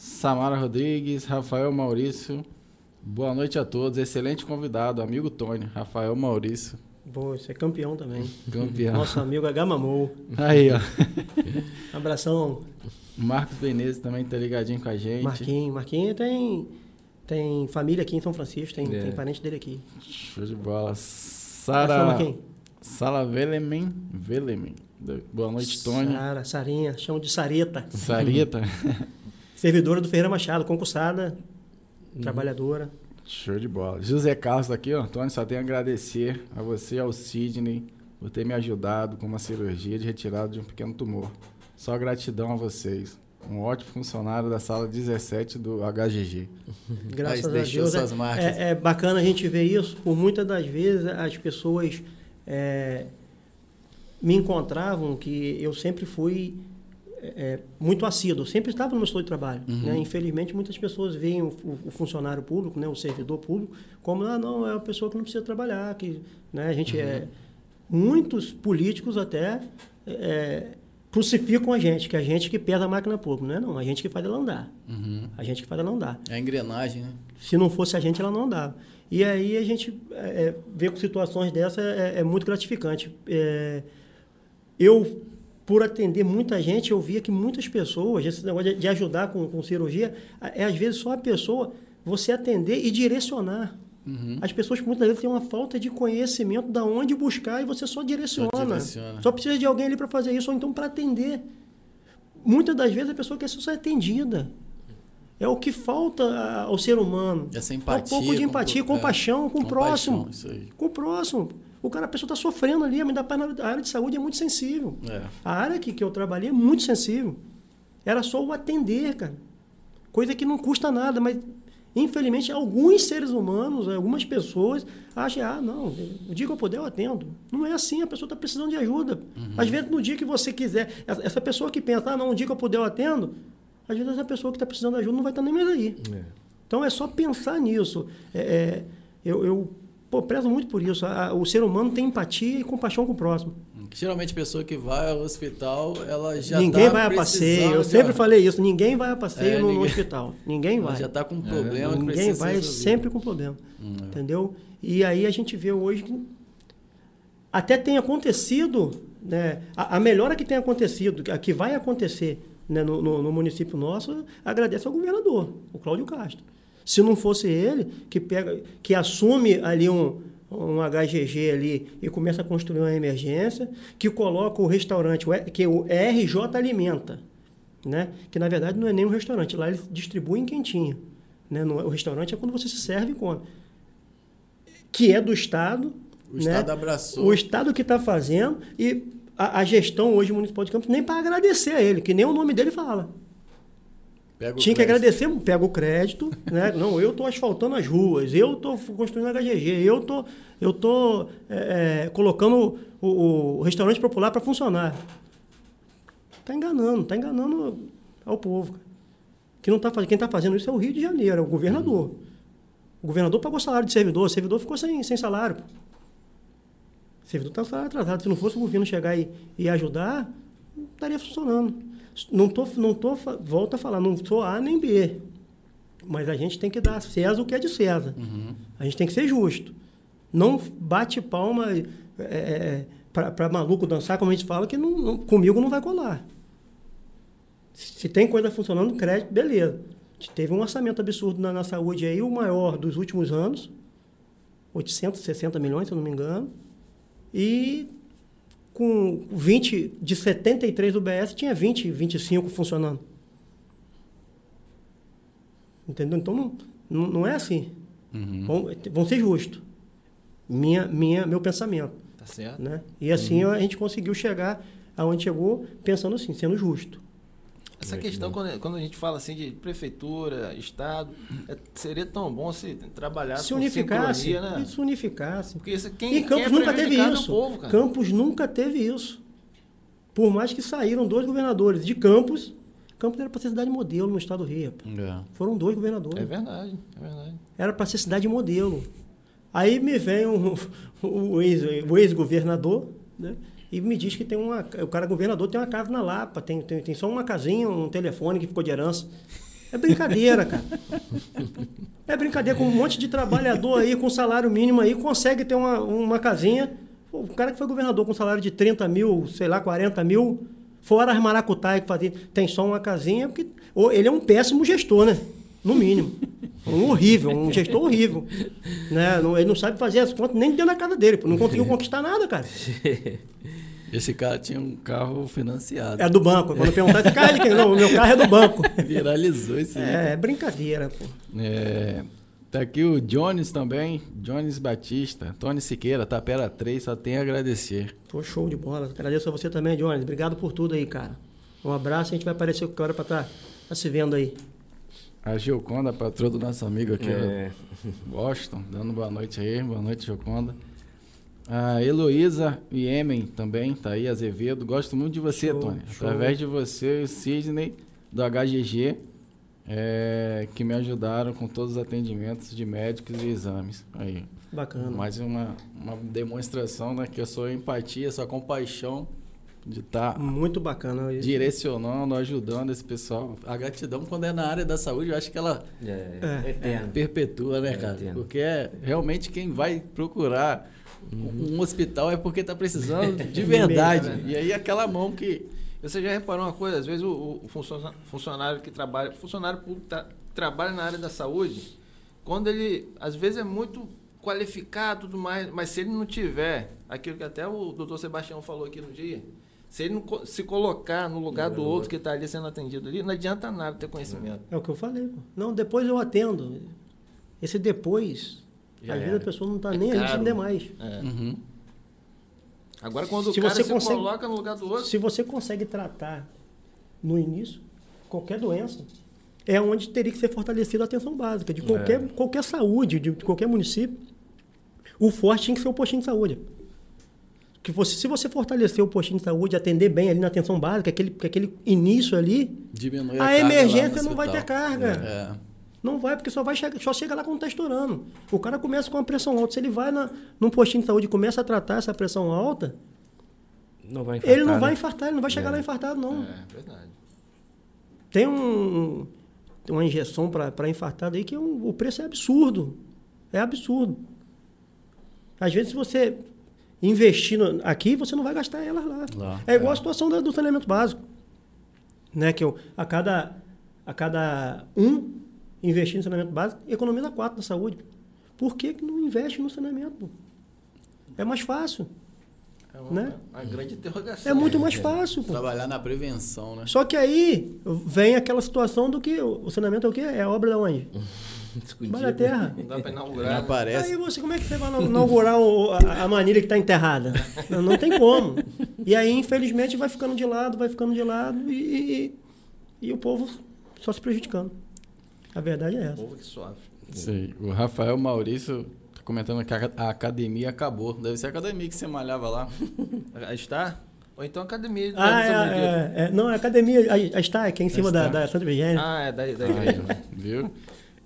Samara Rodrigues, Rafael Maurício, boa noite a todos. Excelente convidado, amigo Tony, Rafael Maurício, Bom, esse é campeão também. campeão. Nosso amigo Agamamou. Aí, ó. Abração, Marcos Benezes também tá ligadinho com a gente. Marquinhos. Marquinhos tem, tem família aqui em São Francisco, tem, É. tem parente dele aqui. Show de bola. Sara. Sala Velemen. Velemen. Boa noite, Tony. Sara, Sarinha, chama de Sareta. Sarita. Servidora do Ferreira Machado, concursada, Uhum. trabalhadora. Show de bola. José Carlos tá aqui, ó. Tony, só tenho a agradecer a você e ao Sidney por ter me ajudado com uma cirurgia de retirada de um pequeno tumor. Só gratidão a vocês. Um ótimo funcionário da sala 17 do HGG. Graças Aí a deixou Deus. suas é- marcas. É, é bacana a gente ver isso. Por muitas das vezes as pessoas é, me encontravam que eu sempre fui é, muito assíduo, sempre estava no meu de trabalho. Uhum. né? Infelizmente, muitas pessoas veem o, o- o funcionário público, né, o servidor público, como, ah, não, é uma pessoa que não precisa trabalhar. Que, né, a gente é, muitos políticos até é, crucificam a gente, que é a gente que pesa a máquina pública. Não é não, a gente que faz ela andar. Uhum. A gente que faz ela andar. É a engrenagem, né? Se não fosse a gente, ela não andava. E aí a gente é, é, ver com situações dessas é, é muito gratificante. É, eu, por atender muita gente, eu via que muitas pessoas, esse negócio de, ajudar com, com cirurgia, é às vezes só a pessoa você atender e direcionar. Uhum. As pessoas muitas vezes têm uma falta de conhecimento da onde buscar e você só direciona. Só, direciona. precisa de alguém ali para fazer isso ou então para atender. Muitas das vezes a pessoa quer só ser atendida. É o que falta ao ser humano. Essa É empatia. um pouco de com- empatia, é, compaixão com o próximo. Isso aí. Com o próximo. O cara, a pessoa está sofrendo ali, na- a área de saúde é muito sensível. É. A área que, que eu trabalhei é muito sensível. Era só o atender, cara. Coisa que não custa nada, mas infelizmente alguns seres humanos, algumas pessoas acham, ah, não, o dia que eu puder eu atendo. Não é assim, a pessoa está precisando de ajuda. Às vezes no dia que você quiser, essa pessoa que pensa, ah, não, o dia que eu puder eu atendo, às vezes essa pessoa que está precisando de ajuda não vai estar nem mais aí. Então é só pensar nisso. É, é, eu eu pô, prezo muito por isso. O ser humano tem empatia e compaixão com o próximo. Geralmente a pessoa que vai ao hospital, ela já ninguém tá vai a passeio. Eu sempre falei isso. Ninguém vai a passeio É, no, no ninguém- hospital. Ninguém ela vai. já está com um problema que Ninguém vai sempre com problema. Hum, é. Entendeu? E aí a gente vê hoje que até tem acontecido, né, a, a melhora que tem acontecido, a que vai acontecer né, no, no- no município nosso, agradece ao governador, o Cláudio Castro. Se não fosse ele, que, pega, que assume ali um, um HGG ali e começa a construir uma emergência, que coloca o restaurante, que o RJ Alimenta, né? que na verdade não é nem um restaurante, lá eles distribuem quentinha. Né? No- o restaurante é quando você se serve e come que é do Estado O né? Estado abraçou. O Estado que está fazendo e a, a gestão hoje municipal de Campos nem para agradecer a ele, que nem o nome dele fala. Pega Tinha que agradecer, pega o crédito, né? Não, eu estou asfaltando as ruas, eu estou construindo a HGG, eu tô, eu tô é, é, colocando o, o restaurante popular para funcionar. Está enganando, está enganando ao povo. Que não tá, quem está fazendo isso é o Rio de Janeiro, é o governador. O governador pagou salário de servidor, o servidor ficou sem, sem salário. O servidor está atrasado. Se não fosse o governo chegar e, e ajudar, não estaria funcionando. Não tô, não tô, volto a falar, não sou A nem B. Mas a gente tem que dar a César o que é de César. A gente tem que ser justo. Não bate palma é, para maluco dançar, como a gente fala, que não- não- comigo não vai colar. Se tem coisa funcionando, crédito, beleza. Teve um orçamento absurdo na, na saúde aí, o maior dos últimos anos. 860 milhões, se eu não me engano. E com 20, de 73 UBS, tinha 20, 25 funcionando. Entendeu? Então não, não, não é assim. Vão, vão ser justos. Minha, minha, meu pensamento. Tá certo? Né? E assim a gente conseguiu chegar aonde chegou, pensando assim, sendo justo. Essa questão, quando, quando a gente fala assim de prefeitura, estado, é- seria tão bom se trabalhasse se com unificasse, né? se unificasse. Porque isso, quem, E quem Campos é nunca teve é isso. povo, cara. Campos nunca teve isso. Por mais que saíram dois governadores de Campos, Campos era para ser cidade modelo no estado do Rio. É. Foram dois governadores. É verdade, é verdade. Era para ser cidade modelo. Aí me vem um- o ex- o ex-governador, né? E me diz que tem uma. O cara governador tem uma casa na Lapa, tem, tem, tem só uma casinha, um telefone que ficou de herança. É brincadeira, cara. É brincadeira com um monte de trabalhador aí, com salário mínimo aí, consegue ter uma, uma casinha. O cara que foi governador com salário de 30 mil, sei lá, 40 mil, fora as maracutaia que fazia, tem só uma casinha, porque ou ele é um péssimo gestor, né? No mínimo. Um horrível, um gestor horrível. Né? Ele não sabe fazer as contas nem dentro da casa dele, não conseguiu conquistar nada, cara. Esse cara tinha um carro financiado. É do banco. Quando eu perguntar esse carro, ele quer. Não, o meu carro é do banco. Viralizou esse aí. É, é brincadeira, pô. É, tá aqui o Jones também, Jones Batista, Tony Siqueira, Tapera 3, só tem a agradecer. Tô show de bola. Agradeço a você também, Jones. Obrigado por tudo aí, cara. Um abraço, a gente vai aparecer qualquer hora pra estar tá se vendo aí. A Gioconda, patroa do nosso amigo aqui, É. ó, Washington, dando boa noite aí, boa noite, Gioconda. A Heloísa Iemen também, tá aí, Azevedo. Gosto muito de você, Show, Tony. show. Através de você e o Sidney, do HGG, é, que me ajudaram com todos os atendimentos de médicos e exames. Aí, Bacana. mais uma, uma demonstração né, que eu sou empatia, sua compaixão de estar Muito bacana. isso. direcionando, ajudando esse pessoal. A gratidão, quando é na área da saúde, eu acho que ela É, É, eterno. perpetua, né, É, cara? Porque é realmente quem vai procurar um hospital é porque tá precisando de verdade. E aí aquela mão que. Você já reparou uma coisa? Às vezes o, o funcionário que trabalha, funcionário público tá- trabalha na área da saúde, quando ele, às vezes é muito qualificado e tudo mais, mas se ele não tiver aquilo que até o doutor Sebastião falou aqui no dia, se ele não co- se colocar no lugar do outro que está ali sendo atendido ali, não adianta nada ter conhecimento. É o que eu falei. Pô. Não, depois eu atendo. Esse depois, Já às vezes a pessoa não tá É nem aí caro. se demais. É. Uhum. Agora quando Se o cara você se consegue- coloca no lugar do outro, Se você consegue tratar no início qualquer doença, é onde teria que ser fortalecida a atenção básica de qualquer, qualquer saúde, de qualquer município. O forte tinha que ser o postinho de saúde. Que você, se você fortalecer o postinho de saúde, atender bem ali na atenção básica, aquele, aquele início ali, Diminui a, lá emergência não vai ter carga. É. Não vai, porque só vai chegar, só chega lá quando está estourando. O cara começa com uma pressão alta. Se ele vai na, num postinho de saúde e começa a tratar essa pressão alta, Não vai infartar, ele não né? vai infartar, ele não vai chegar É. lá infartado, não. é verdade. Tem um, tem uma injeção para infartado aí que é um- o preço é absurdo. É absurdo. Às vezes, se você investir no- aqui, você não vai gastar elas lá. Lá, é igual é. a situação da- do saneamento básico. Né? Que eu, a, cada, a cada um investir no saneamento básico, economiza quatro na saúde. Por que, que não investe no saneamento? É mais fácil. É uma, Né? uma grande interrogação. É muito mais fácil. Pô. Trabalhar na prevenção, né? Só que aí vem aquela situação do que o saneamento é o quê? É obra da onde? Embaixo da terra. Não dá Não inaugurar. aparece. Aí você, como é que você vai inaugurar o- a, a manilha que está enterrada? Não, não tem como. E aí, infelizmente, vai ficando de lado, vai ficando de lado e, e, e o povo só se prejudicando. A verdade é O essa. povo que sofre. Sei. O Rafael Maurício tá comentando que a academia acabou. Deve ser a academia que você malhava lá. A Star? Ou então a academia. Ah, é, é, é, não, a academia, a, a está aqui em cima da, Está. da Santa Virgínia. Ah, é da, da Aí, igreja. ó, viu?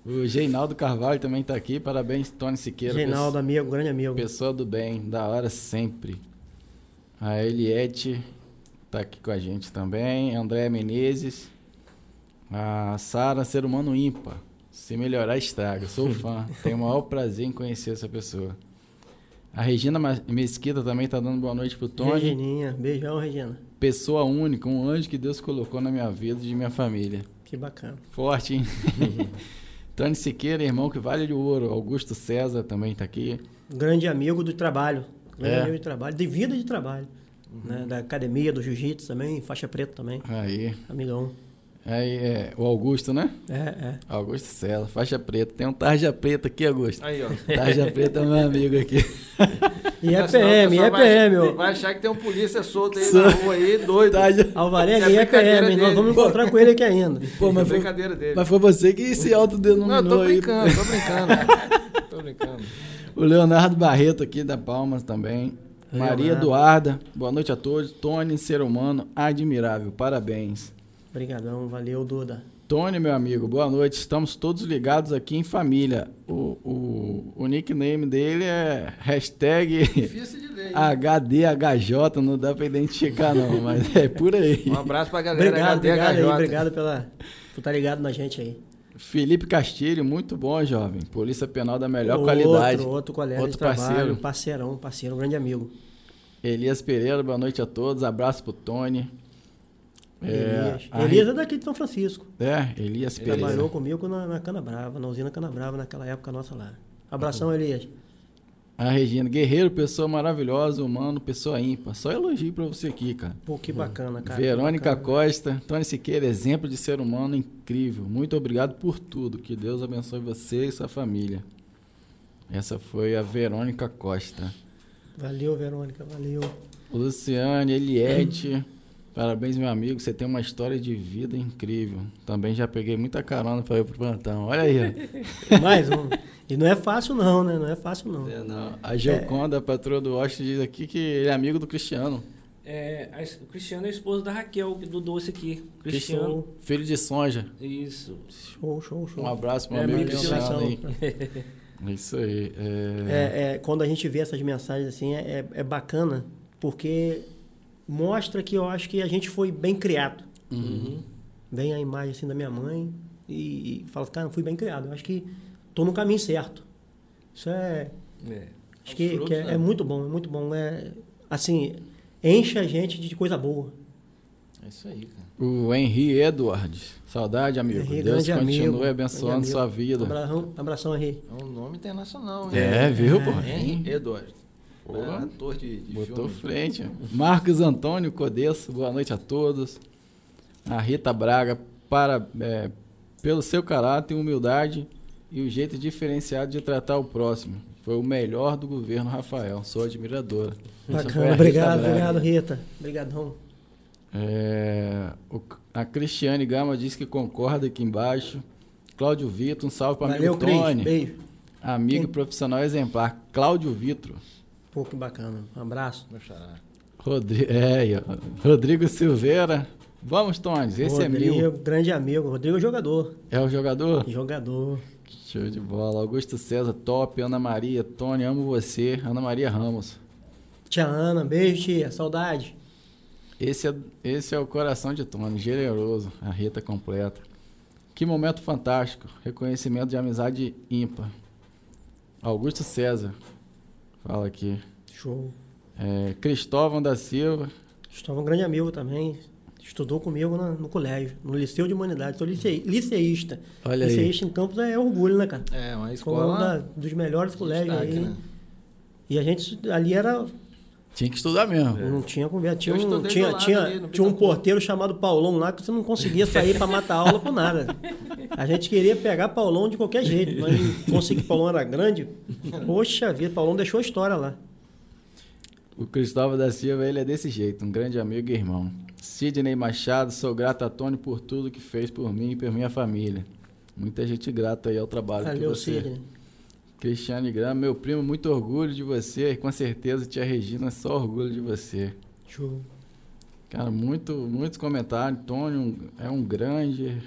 O Geinaldo Carvalho também tá aqui. Parabéns, Tony Siqueira. Reinaldo, amigo, grande amigo. Pessoa do bem, da hora sempre. A Eliette tá aqui com a gente também. André Menezes. A Sara, ser humano ímpar. Se melhorar, estraga. Sou fã. Tenho o maior prazer em conhecer essa pessoa. A Regina Mesquita também tá dando boa noite pro Tony. Regininha, beijão, Regina. Pessoa única, um anjo que Deus colocou na minha vida e de minha família. Que bacana. Forte, hein? Tony Siqueira, irmão que vale de ouro. Augusto César também tá aqui. Grande amigo do trabalho. Grande É. amigo de trabalho, de vida de trabalho. Né? Da academia, do jiu-jitsu também, faixa preta também. Aí. Amigão. Aí é o Augusto, né? É, é. Augusto Cela, faixa preta. Tem um tarja preta aqui, Augusto. Aí, ó. Tarja preta é meu amigo aqui. E é PM, e é vai- PM, ó. Vai achar que tem um polícia solto aí na rua aí, doido. Tarja... Alvarenga é e é brincadeira PM. Nós dele. vamos encontrar com ele aqui ainda. Pô, é mas foi, brincadeira dele. mas foi você que se autodenominou Não, tô aí. brincando, tô brincando. tô brincando. O Leonardo Barreto aqui da Palmas também. Maria Leonardo. Eduarda, boa noite a todos. Tony, ser humano admirável, parabéns. Obrigadão, valeu, Duda. Tony, meu amigo, boa noite. Estamos todos ligados aqui em família. O, o, o nickname dele é hashtag Difícil de ler. HDHJ, não dá pra identificar não, mas é por aí. Um abraço pra galera Obrigado, obrigado aí, HDHJ. obrigado pela, por estar ligado na gente aí. Felipe Castilho, muito bom, jovem. Polícia Penal da melhor outro, qualidade. Outro colega Outro de trabalho, parceiro. parceirão, parceiro, um grande amigo. Elias Pereira, boa noite a todos. Abraço pro Tony. É, Elias. a Elias é daqui de São Francisco. É, Elias Pereira. Trabalhou comigo na, na Cana Brava, na usina Cana Brava, naquela época nossa lá. Abração, Elias. A Regina, guerreiro, pessoa maravilhosa, humano, pessoa ímpar. Só elogio pra você aqui, cara. Pô, que bacana, cara. Verônica bacana. Costa, Tony Siqueira, exemplo de ser humano incrível. Muito obrigado por tudo. Que Deus abençoe você e sua família. Essa foi a Verônica Costa. Valeu, Verônica, valeu. Luciane, Eliette, parabéns, meu amigo. Você tem uma história de vida incrível. Também já peguei muita carona para ir pro plantão. Olha aí. Mais um. E não é fácil não, né? Não é fácil não. É, não. A Geoconda, a patroa do Washington, diz aqui que ele é amigo do Cristiano. É, a o Cristiano é esposo da Raquel, do doce aqui. Cristiano. Filho de Sonja. Isso. Show, show, show. Um abraço pro É, amigo Cristiano aí. Coração. É Isso aí. É... É, é, quando a gente vê essas mensagens assim, é, é- é bacana, porque mostra que eu acho que a gente foi bem criado. Uhum. Vem a imagem assim da minha mãe e, e fala, cara, eu fui bem criado. Eu acho que tô no caminho certo. Isso é. É. Acho que, frutos, que é, né? é muito bom, é muito bom. É, assim, enche a gente de coisa boa. É isso aí, cara. O Henri Edwards. Saudade, amigo. Henri, Deus continue amigo, abençoando sua vida. Abração, abração Henri. É um nome internacional, É, viu, pô? Henry Edward. Pô. É ator de, de Botou filme. frente. Marcos Antônio Codesso, boa noite a todos. A Rita Braga, para, é, pelo seu caráter e humildade e o jeito diferenciado de tratar o próximo. Foi o melhor do governo Rafael. Sou admiradora. Bacana, Rita obrigado, Braga. obrigado, Rita. Obrigadão. É, o- a Cristiane Gama diz que concorda aqui embaixo. Cláudio Vitor, um salve para Valeu, amigo Cris. Tony. Beijo. Amigo Quem? profissional exemplar. Cláudio Vitor. Pô, que bacana. Um abraço. Meu. Rodrigo, é. Rodrigo Silveira. Vamos, Tones. Esse é Rodrigo, mil. grande amigo. Rodrigo é jogador. É o jogador? Jogador. Show de bola. Augusto César, top. Ana Maria, Tony, amo você. Ana Maria Ramos. Tia Ana, beijo, tia. Saudade. Esse é, esse é o coração de Tony, generoso. A Rita completa. Que momento fantástico. Reconhecimento de amizade ímpar. Augusto César. Fala aqui. Show. É, Cristóvão da Silva. Um grande amigo também. Estudou comigo na- no colégio, no Liceu de Humanidade. Sou licei- liceísta. Olha aí. liceísta em Campos é orgulho, né, cara? É, uma Foi um escola. da- dos melhores colégios destaque, aí. né? E a gente ali era. Tinha que estudar mesmo. Não tinha conversa. Tinha, um, tinha, tinha, ali, tinha um porteiro chamado Paulão lá que você não conseguia sair pra matar aula por nada. A gente queria pegar Paulão de qualquer jeito, mas conseguir que Paulão era grande. Poxa vida, Paulão deixou a história lá. O Cristóvão da Silva, ele é desse jeito, um grande amigo e irmão. Sidney Machado, sou grato a Tony por tudo que fez por mim e por minha família. Muita gente grata aí ao trabalho Valeu, que você... Sidney. Cristiane Grama, meu primo, muito orgulho de você e com certeza tia Regina, só orgulho de você. Show. Cara, muito, muitos comentários. Tony é um grande.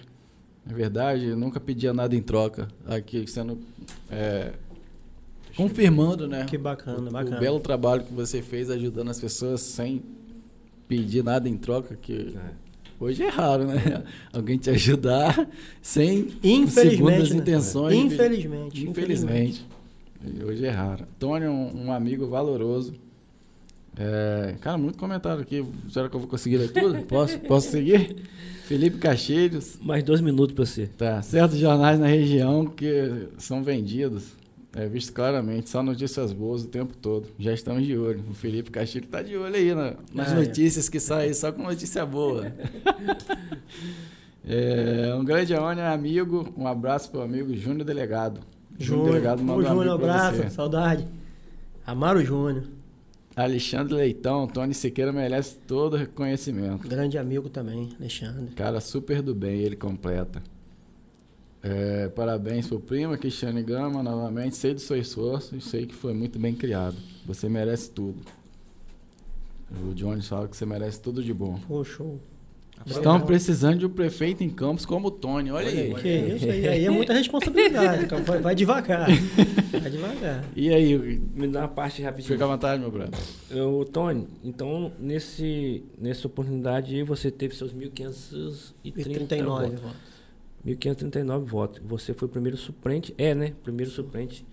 É verdade, eu nunca pedia nada em troca. Aqui sendo. é, confirmando, né? Que bacana, o, bacana. O belo trabalho que você fez ajudando as pessoas sem pedir nada em troca, que hoje é raro, né? Alguém te ajudar sem Infelizmente, segundas né? intenções. Infelizmente, Infelizmente. E Hoje é raro. Tony é um, um amigo valoroso. É, cara, muito comentário aqui. Será que eu vou conseguir ler tudo? Posso, posso seguir? Felipe Cacheiros. Mais dois minutos pra você. Tá. Certos jornais na região que são vendidos. É visto claramente, só notícias boas o tempo todo. Já estamos de olho. O Felipe Castilho tá de olho aí na- nas Ah, é. notícias que saem, só com notícia boa. É, um grande honra, amigo. Um abraço pro amigo Júnior Delegado. Júnior, Delegado Ô, manda um Júnior, abraço, saudade. Amaro Júnior, Alexandre Leitão, Tony Siqueira merece todo o reconhecimento. grande amigo também, Alexandre. Cara, super do bem, ele completa. É, parabéns pro primo, Cristiane Gama, novamente. Sei do seu esforço e sei que foi muito bem criado. Você merece tudo. O Jones fala que você merece tudo de bom. Pô, show. Estamos precisando de um prefeito em Campos como o Tony. Olha aí. Que isso aí, aí é muita responsabilidade. Então vai, vai devagar. Vai devagar. E aí, Me dá uma parte rapidinho. fica à vontade, meu brother. Ô, Tony, então nesse, nessa oportunidade aí você teve seus 1.539 E 39 votos. votos. 1.539 votos. Você foi o primeiro suplente, é, né? Primeiro suplente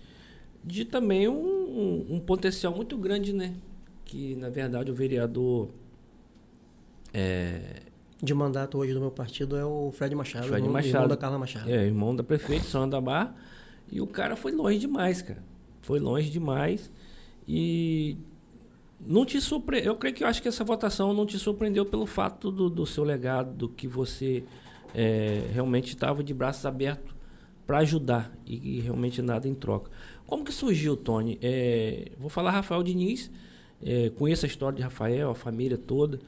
de também um, um, um potencial muito grande, né? Que na verdade o vereador é, De mandato hoje do meu partido é o Fred Machado. Fred irmão, Machado. irmão da Carla Machado. É, irmão da prefeita, Sônia da Barra. E o cara foi longe demais, cara. Foi longe demais. E não te surpreendeu. Eu creio que eu acho que essa votação não te surpreendeu pelo fato do, do seu legado, do que você é, realmente estava de braços abertos para ajudar e, e realmente nada em troca. Como que surgiu, Tony? É, vou falar Rafael Diniz. É, conheço a história de Rafael, a família toda,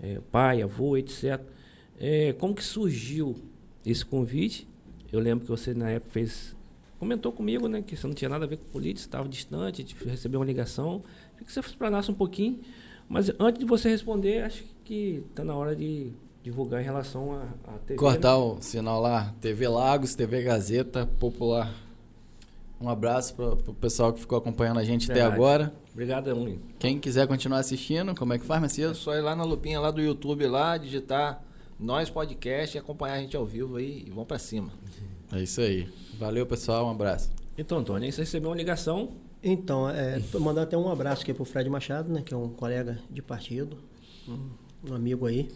é, pai, avô, etc. É, como que surgiu esse convite? Eu lembro que você na época fez comentou comigo, né, que você não tinha nada a ver com política, estava distante, de receber uma ligação. Que você explanasse um pouquinho, mas antes de você responder, acho que está na hora de divulgar em relação à TV. Cortar o sinal lá. TV Lagos, TV Gazeta, Popular. Um abraço para o pessoal que ficou acompanhando a gente até Verdade. agora. Obrigado, Evelyn. Quem quiser continuar assistindo, como é que faz, É Macedo? só ir lá na lupinha lá do YouTube lá, digitar Nós Podcast e acompanhar a gente ao vivo aí e vão pra cima. É isso aí. Valeu, pessoal. Um abraço. Então, Tony, você recebeu uma ligação. Então, é, tô mandando até um abraço aqui pro Fred Machado, né, que é um colega de partido, um, um amigo aí.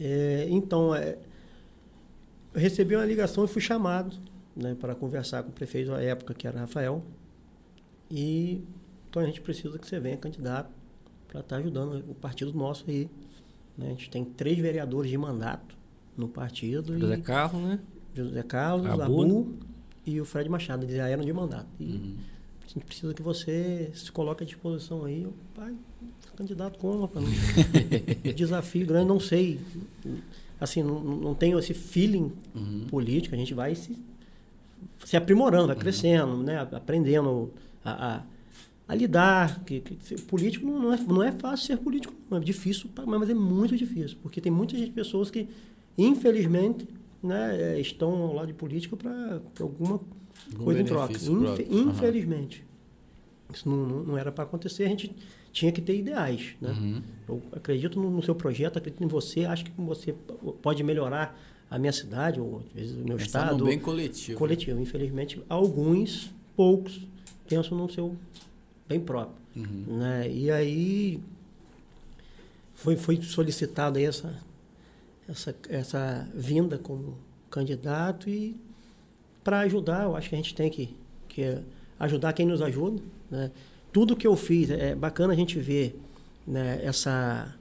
É, então, é, eu recebi uma ligação e fui chamado né, para conversar com o prefeito à época, que era Rafael. E então a gente precisa que você venha candidato para estar ajudando o partido nosso aí. né? A gente tem três vereadores de mandato no partido. José e Carlos, né? José Carlos, Abu, Abu, e o Fred Machado, eles já eram de mandato. E a gente precisa que você se coloque à disposição aí. Eu, pai, candidato como, Desafio grande, não sei. Assim, não, não tenho esse feeling político, a gente vai se, se aprimorando, vai crescendo, né? Aprendendo a, a, a lidar. Que, que político não, é, não é fácil ser político, não. é difícil, mas é muito difícil, porque tem muitas pessoas que, infelizmente, né, eh, estão ao lado de política para alguma Algum coisa em troca. Infe-. Infelizmente. Isso não, não, era para acontecer, a gente tinha que ter ideais. Né? Uhum. Eu acredito no, no seu projeto, acredito em você, acho que você pode melhorar a minha cidade, ou às vezes o meu Pensar estado. bem coletivo. coletivo. Infelizmente, alguns, poucos, pensam no seu bem próprio. Uhum. Né? E aí foi, foi solicitado aí essa, essa, essa vinda como candidato e para ajudar, eu acho que a gente tem que, que ajudar quem nos ajuda. Né? Tudo que eu fiz, é bacana a gente ver né, essa,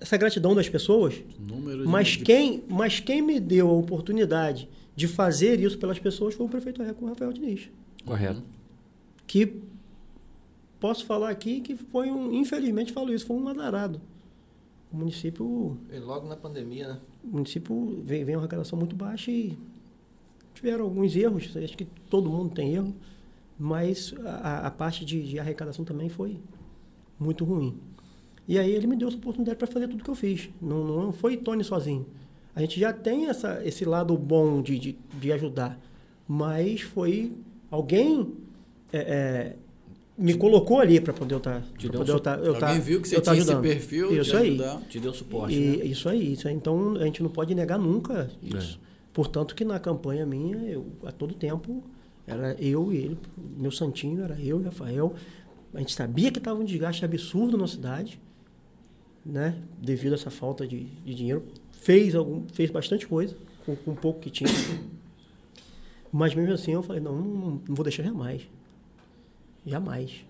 essa gratidão das pessoas, Número de- mas de- quem, mas quem me deu a oportunidade de fazer isso pelas pessoas foi o prefeito Reco Rafael Diniz. Correto. Que posso falar aqui que foi um, infelizmente falo isso, foi um azarado. O município, E logo na pandemia, né? o município vem, vem uma arrecadação muito baixa e tiveram alguns erros, acho que todo mundo tem erro, mas a, a parte de, de arrecadação também foi muito ruim. E aí ele me deu essa oportunidade para fazer tudo que eu fiz. Não, não foi Tony sozinho. A gente já tem essa, esse lado bom de, de, de ajudar, mas foi alguém é, é, me colocou ali para poder eu estar. Te deu um poder eu tá, eu tá, Alguém viu que você tá tinha esse ajudando. perfil Isso de aí. ajudar. Te deu suporte, E, né? Isso aí, isso aí. Então a gente não pode negar nunca isso. É. Portanto que na campanha minha, eu, a todo tempo, era eu e ele, meu santinho era eu e Rafael. A gente sabia que estava um desgaste absurdo na cidade, né? Devido a essa falta de, de dinheiro. Fez, algum, fez bastante coisa com, com pouco que tinha. Mas mesmo assim eu falei, não, não, não vou deixar jamais. Jamais.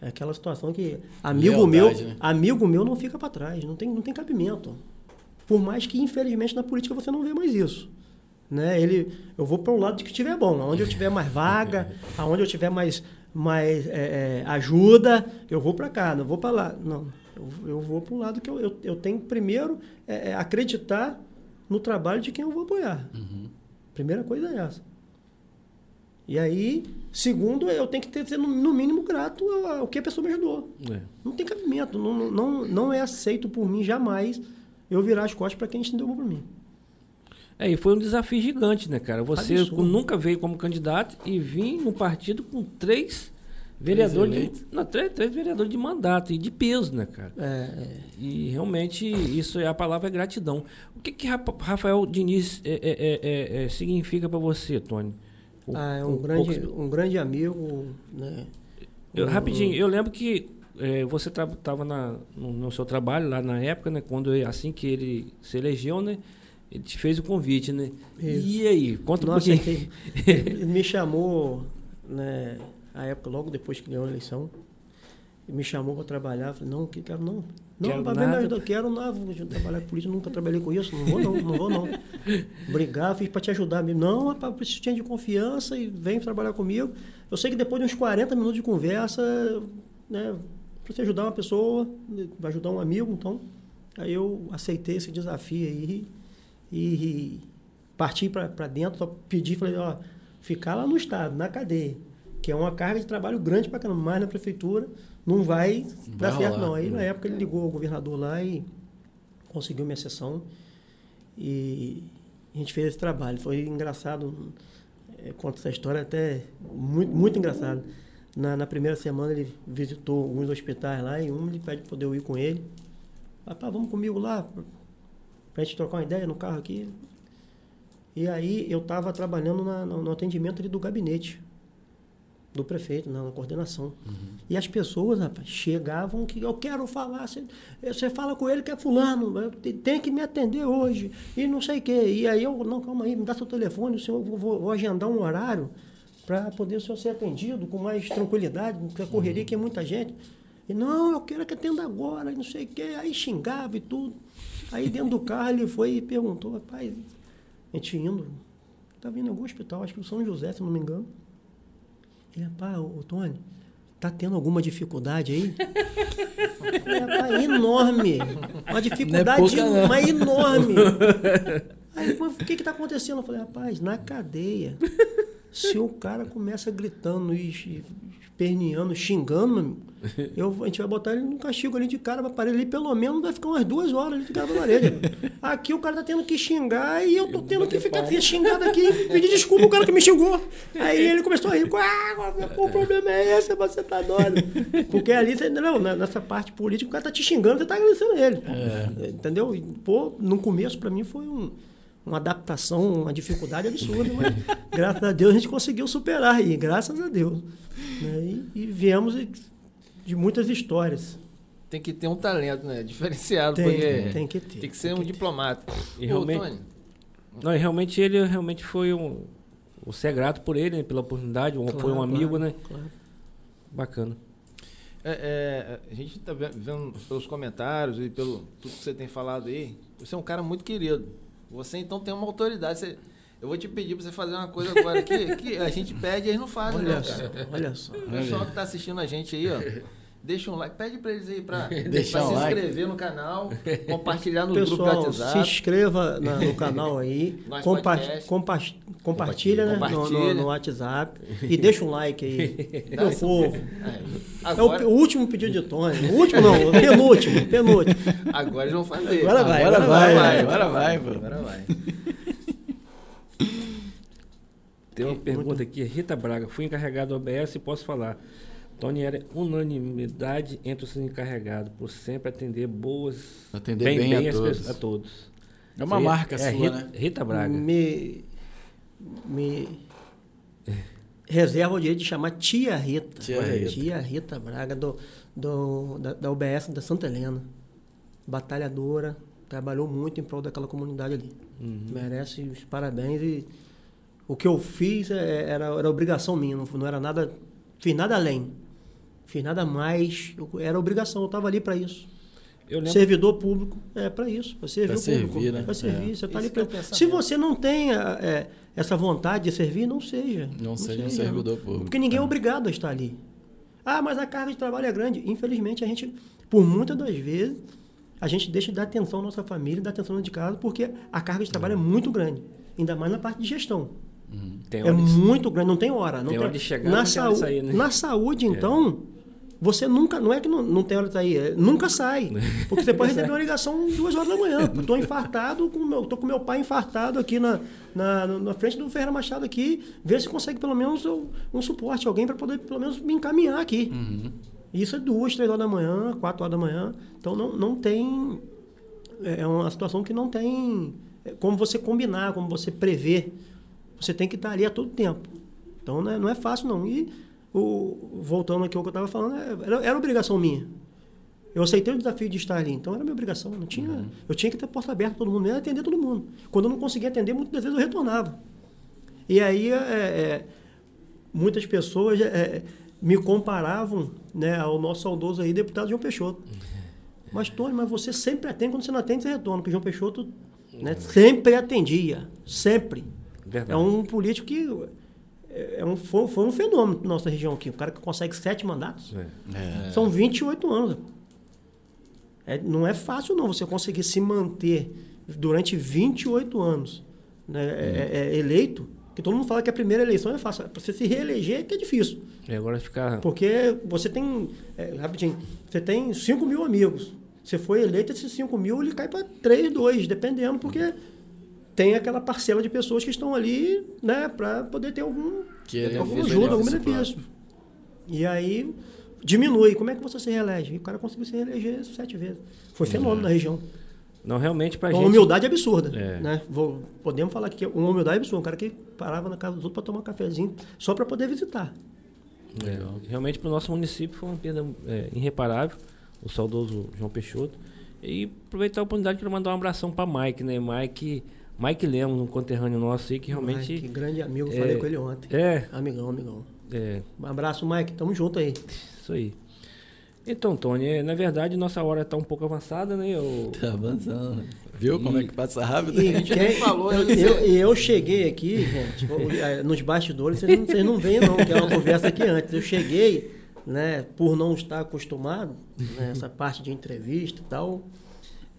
É aquela situação que amigo Lealdade, meu, né? amigo meu não fica para trás, não tem, não tem cabimento. Por mais que infelizmente na política você não vê mais isso. Né? Ele, eu vou para o lado de que tiver bom, aonde eu tiver mais vaga, aonde eu tiver mais, mais é, é, ajuda, eu vou para cá, não vou para lá. Não, eu, eu vou para o lado que eu, eu, eu tenho primeiro é, é, acreditar no trabalho de quem eu vou apoiar. Primeira coisa é essa. E aí, segundo, eu tenho que ter, ser no, mínimo grato ao, que a pessoa me ajudou. É. Não tem cabimento, não, não, não é aceito por mim jamais eu virar as costas para quem estendeu mão para mim. É, e foi um desafio gigante, né, cara? Você Absurdo. nunca veio como candidato e vim no partido com três vereadores, de, não, três, três vereadores de mandato e de peso, né, cara? É, é, E realmente isso é a palavra é gratidão. O que que Rafa- Rafael Diniz é, é, é, significa para você, Tony? Ah, é um, grande, poucos- um grande amigo, né? Eu, Um- rapidinho, eu lembro que você estava no, no seu trabalho lá na época, né? Quando assim que ele se elegeu, né? Ele te fez o convite, né? Isso. E aí, conta um Nossa, pouquinho. ele, ele me chamou, né, a época, logo depois que ganhou a eleição, ele me chamou para trabalhar, falei, não, que quero não. Não, Quero para ver me ajudar, quero não, vou trabalhar com política, nunca trabalhei com isso, não vou não, não vou não. Brigar, fiz para te ajudar mesmo. Não, rapaz, preciso de confiança e vem trabalhar comigo. Eu sei que depois de uns 40 minutos de conversa, né, para você ajudar uma pessoa, vai ajudar um amigo, então, aí eu aceitei esse desafio aí e parti para dentro, só pedi, falei, ó, ficar lá no estado, na cadeia, que é uma carga de trabalho grande para caramba, mas na prefeitura não vai dar vai certo não. Aí na época ele ligou o governador lá e conseguiu minha sessão e a gente fez esse trabalho. Foi engraçado, é, conto essa história até muito, muito engraçado. Na, na primeira semana ele visitou alguns hospitais lá e um ele pede para poder eu ir com ele. Rapaz, vamos comigo lá, pra gente trocar uma ideia no carro aqui. E aí eu estava trabalhando na- no, no atendimento ali do gabinete do prefeito, na, na coordenação. E as pessoas, rapaz, chegavam que eu quero falar, você, você fala com ele que é fulano, tem que me atender hoje, e não sei o quê. E aí eu, não, calma aí, me dá seu telefone, senhor, vou, vou- vou agendar um horário para poder o senhor ser atendido com mais tranquilidade, porque a correria que é muita gente. E não, eu quero que atenda agora, não sei o quê. Aí xingava e tudo. Aí dentro do carro ele foi e perguntou, rapaz, a gente indo, tá vindo em algum hospital, acho que o São José, se não me engano. Ele, rapaz, ô, ô Tony, tá tendo alguma dificuldade aí? Falei, rapaz, enorme. Uma dificuldade, pouca, não. mas enorme. Aí, mas o que que tá acontecendo? Eu falei, rapaz, na cadeia, se o cara começa gritando e esperneando, xingando, meu eu, a gente vai botar ele num castigo ali de cara pra parede ali, pelo menos vai ficar umas duas horas ali de cara pra parede. Aqui o cara tá tendo que xingar e eu tô tendo que ficar xingado aqui e pedir desculpa ao cara que me xingou. Aí ele começou a rir, ah, o problema é esse, você tá doido. Porque ali, você, não, nessa parte política, o cara tá te xingando, você tá agradecendo ele. Entendeu? E, pô, no começo, pra mim, foi um, uma adaptação, uma dificuldade absurda, mas graças a Deus a gente conseguiu superar aí, graças a Deus. né? E, e viemos de- de muitas histórias. Tem que ter um talento, né? Diferenciado, Tem, porque tem que ter. tem que ser um diplomata. E Ô, realmente- Tony, Não, e realmente ele realmente foi um. Você é grato por ele, né, pela oportunidade, um- foi um Claro, amigo, claro, né? claro. Bacana. é, é, a gente está vendo pelos comentários e pelo tudo que você tem falado aí, você é um cara muito querido. Você então tem uma autoridade. Você, eu vou te pedir para você fazer uma coisa agora aqui, que a gente pede e eles não fazem, Olha não, só, olha só. O pessoal que está assistindo a gente aí, ó. Deixa um like, pede para eles aí para se like. inscrever no canal, compartilhar no grupo do Pessoal, se WhatsApp. inscreva na- no canal aí, compa compa compartilha, né, no- no, Compartilha. no WhatsApp e deixa um like aí. Meu povo. Aí. É o, Agora, o último pedido de Tony. O último não, o penúltimo, penúltimo. agora eles vão fazer. Agora vai, Agora agora vai, vai. agora vai, pô. Agora vai. Tem uma pergunta aqui, Rita Braga, fui encarregado do OBS e posso falar. Tony era unanimidade entre os encarregados, por sempre atender boas, Atender bem, a, as todos. pessoas- a todos. É uma aí marca é sua, Rita, né? Rita Braga. Me, me reserva o direito de chamar Tia Rita. Tia Rita. Tia Rita Braga, do, do, da, da UBS da Santa Helena. Batalhadora, trabalhou muito em prol daquela comunidade ali. Uhum. Merece os parabéns e o que eu fiz é- era, era obrigação minha, não, não era nada, fiz nada além. Fiz nada mais, eu- era obrigação, eu estava ali para isso. Eu lembro, Servidor público é para isso, para servir Pra o público. servir, né? Para servir, É. você está ali que é. Se você não tem é, é, essa vontade de servir, não seja. Não seja um servidor público. Porque ninguém é obrigado a estar ali. Ah, mas a carga de trabalho é grande. Infelizmente, a gente, por muitas das vezes, a gente deixa de dar atenção à nossa família, dar atenção de casa, porque a carga de trabalho é muito grande. Ainda mais na parte de gestão. tem É hora de- muito grande, não tem hora. Não Tem hora de chegar, na não tem hora de sair, né? Na saúde, então, você nunca. Não é que não, não tem hora de sair, é, nunca sai. Porque você pode receber uma ligação duas horas da manhã. Estou infartado, com meu, tô com meu pai infartado aqui na, na, na frente do Ferreira Machado aqui, ver se consegue pelo menos um, um suporte, alguém para poder pelo menos me encaminhar aqui. Isso é duas, três horas da manhã, quatro horas da manhã. Então não, não tem. É é uma situação que não tem é, como você combinar, como você prever. Você tem que estar ali a todo tempo. Então não é, não é fácil, não. E o, voltando aqui ao que eu estava falando, é, era, era obrigação minha. Eu aceitei o desafio de estar ali, então era minha obrigação. Não tinha, Eu tinha que ter porta aberta para todo mundo, atender todo mundo. Quando eu não conseguia atender, muitas vezes eu retornava. E aí é, é, muitas pessoas é, me comparavam né, ao nosso saudoso aí, deputado João Peixoto. Mas, Tony, mas você sempre atende, quando você não atende, você retorna. Porque João Peixoto né, sempre atendia, sempre. Verdade. É um político que é é um, foi, foi um fenômeno na nossa região aqui. O cara que consegue sete mandatos. É. É. São 28 anos. É, não é fácil, não, você conseguir se manter durante 28 anos né, é- é eleito. Que todo mundo fala que a primeira eleição é fácil. Para você se reeleger que é difícil. E agora ficar. Porque você tem, é, rapidinho, você tem 5 mil amigos. Você foi eleito, esses 5 mil ele cai para 3, 2, dependendo, porque tem aquela parcela de pessoas que estão ali né, para poder ter algum, benefício ajuda, algum próprio. benefício. E aí diminui. Como é que você se reelege? E o cara conseguiu se reeleger sete vezes. Foi fenômeno na região. Não, realmente pra Uma gente. humildade absurda. É. Né? Vou- podemos falar que é uma humildade absurda. Um cara que parava na casa dos outros para tomar um cafezinho só para poder visitar. É, realmente para o nosso município foi uma perda é, irreparável, o saudoso João Peixoto. E aproveitar a oportunidade para mandar um abração para Mike, né? Mike, Mike Lemos, um conterrâneo nosso aí que realmente. Que grande amigo, é, falei com ele ontem. É, Amigão, amigão. é, Um abraço, Mike. Tamo junto aí. isso aí. Então, Tony, é, na verdade nossa hora está um pouco avançada, né? Eu, Tá avançando. Viu como é que passa rápido? E gente quem- falou, eu, né? eu, e eu cheguei aqui, gente, eh, nos bastidores, vocês não, vocês não veem não, que é uma conversa aqui antes. Eu cheguei, né, por não estar acostumado, né, essa parte de entrevista e tal,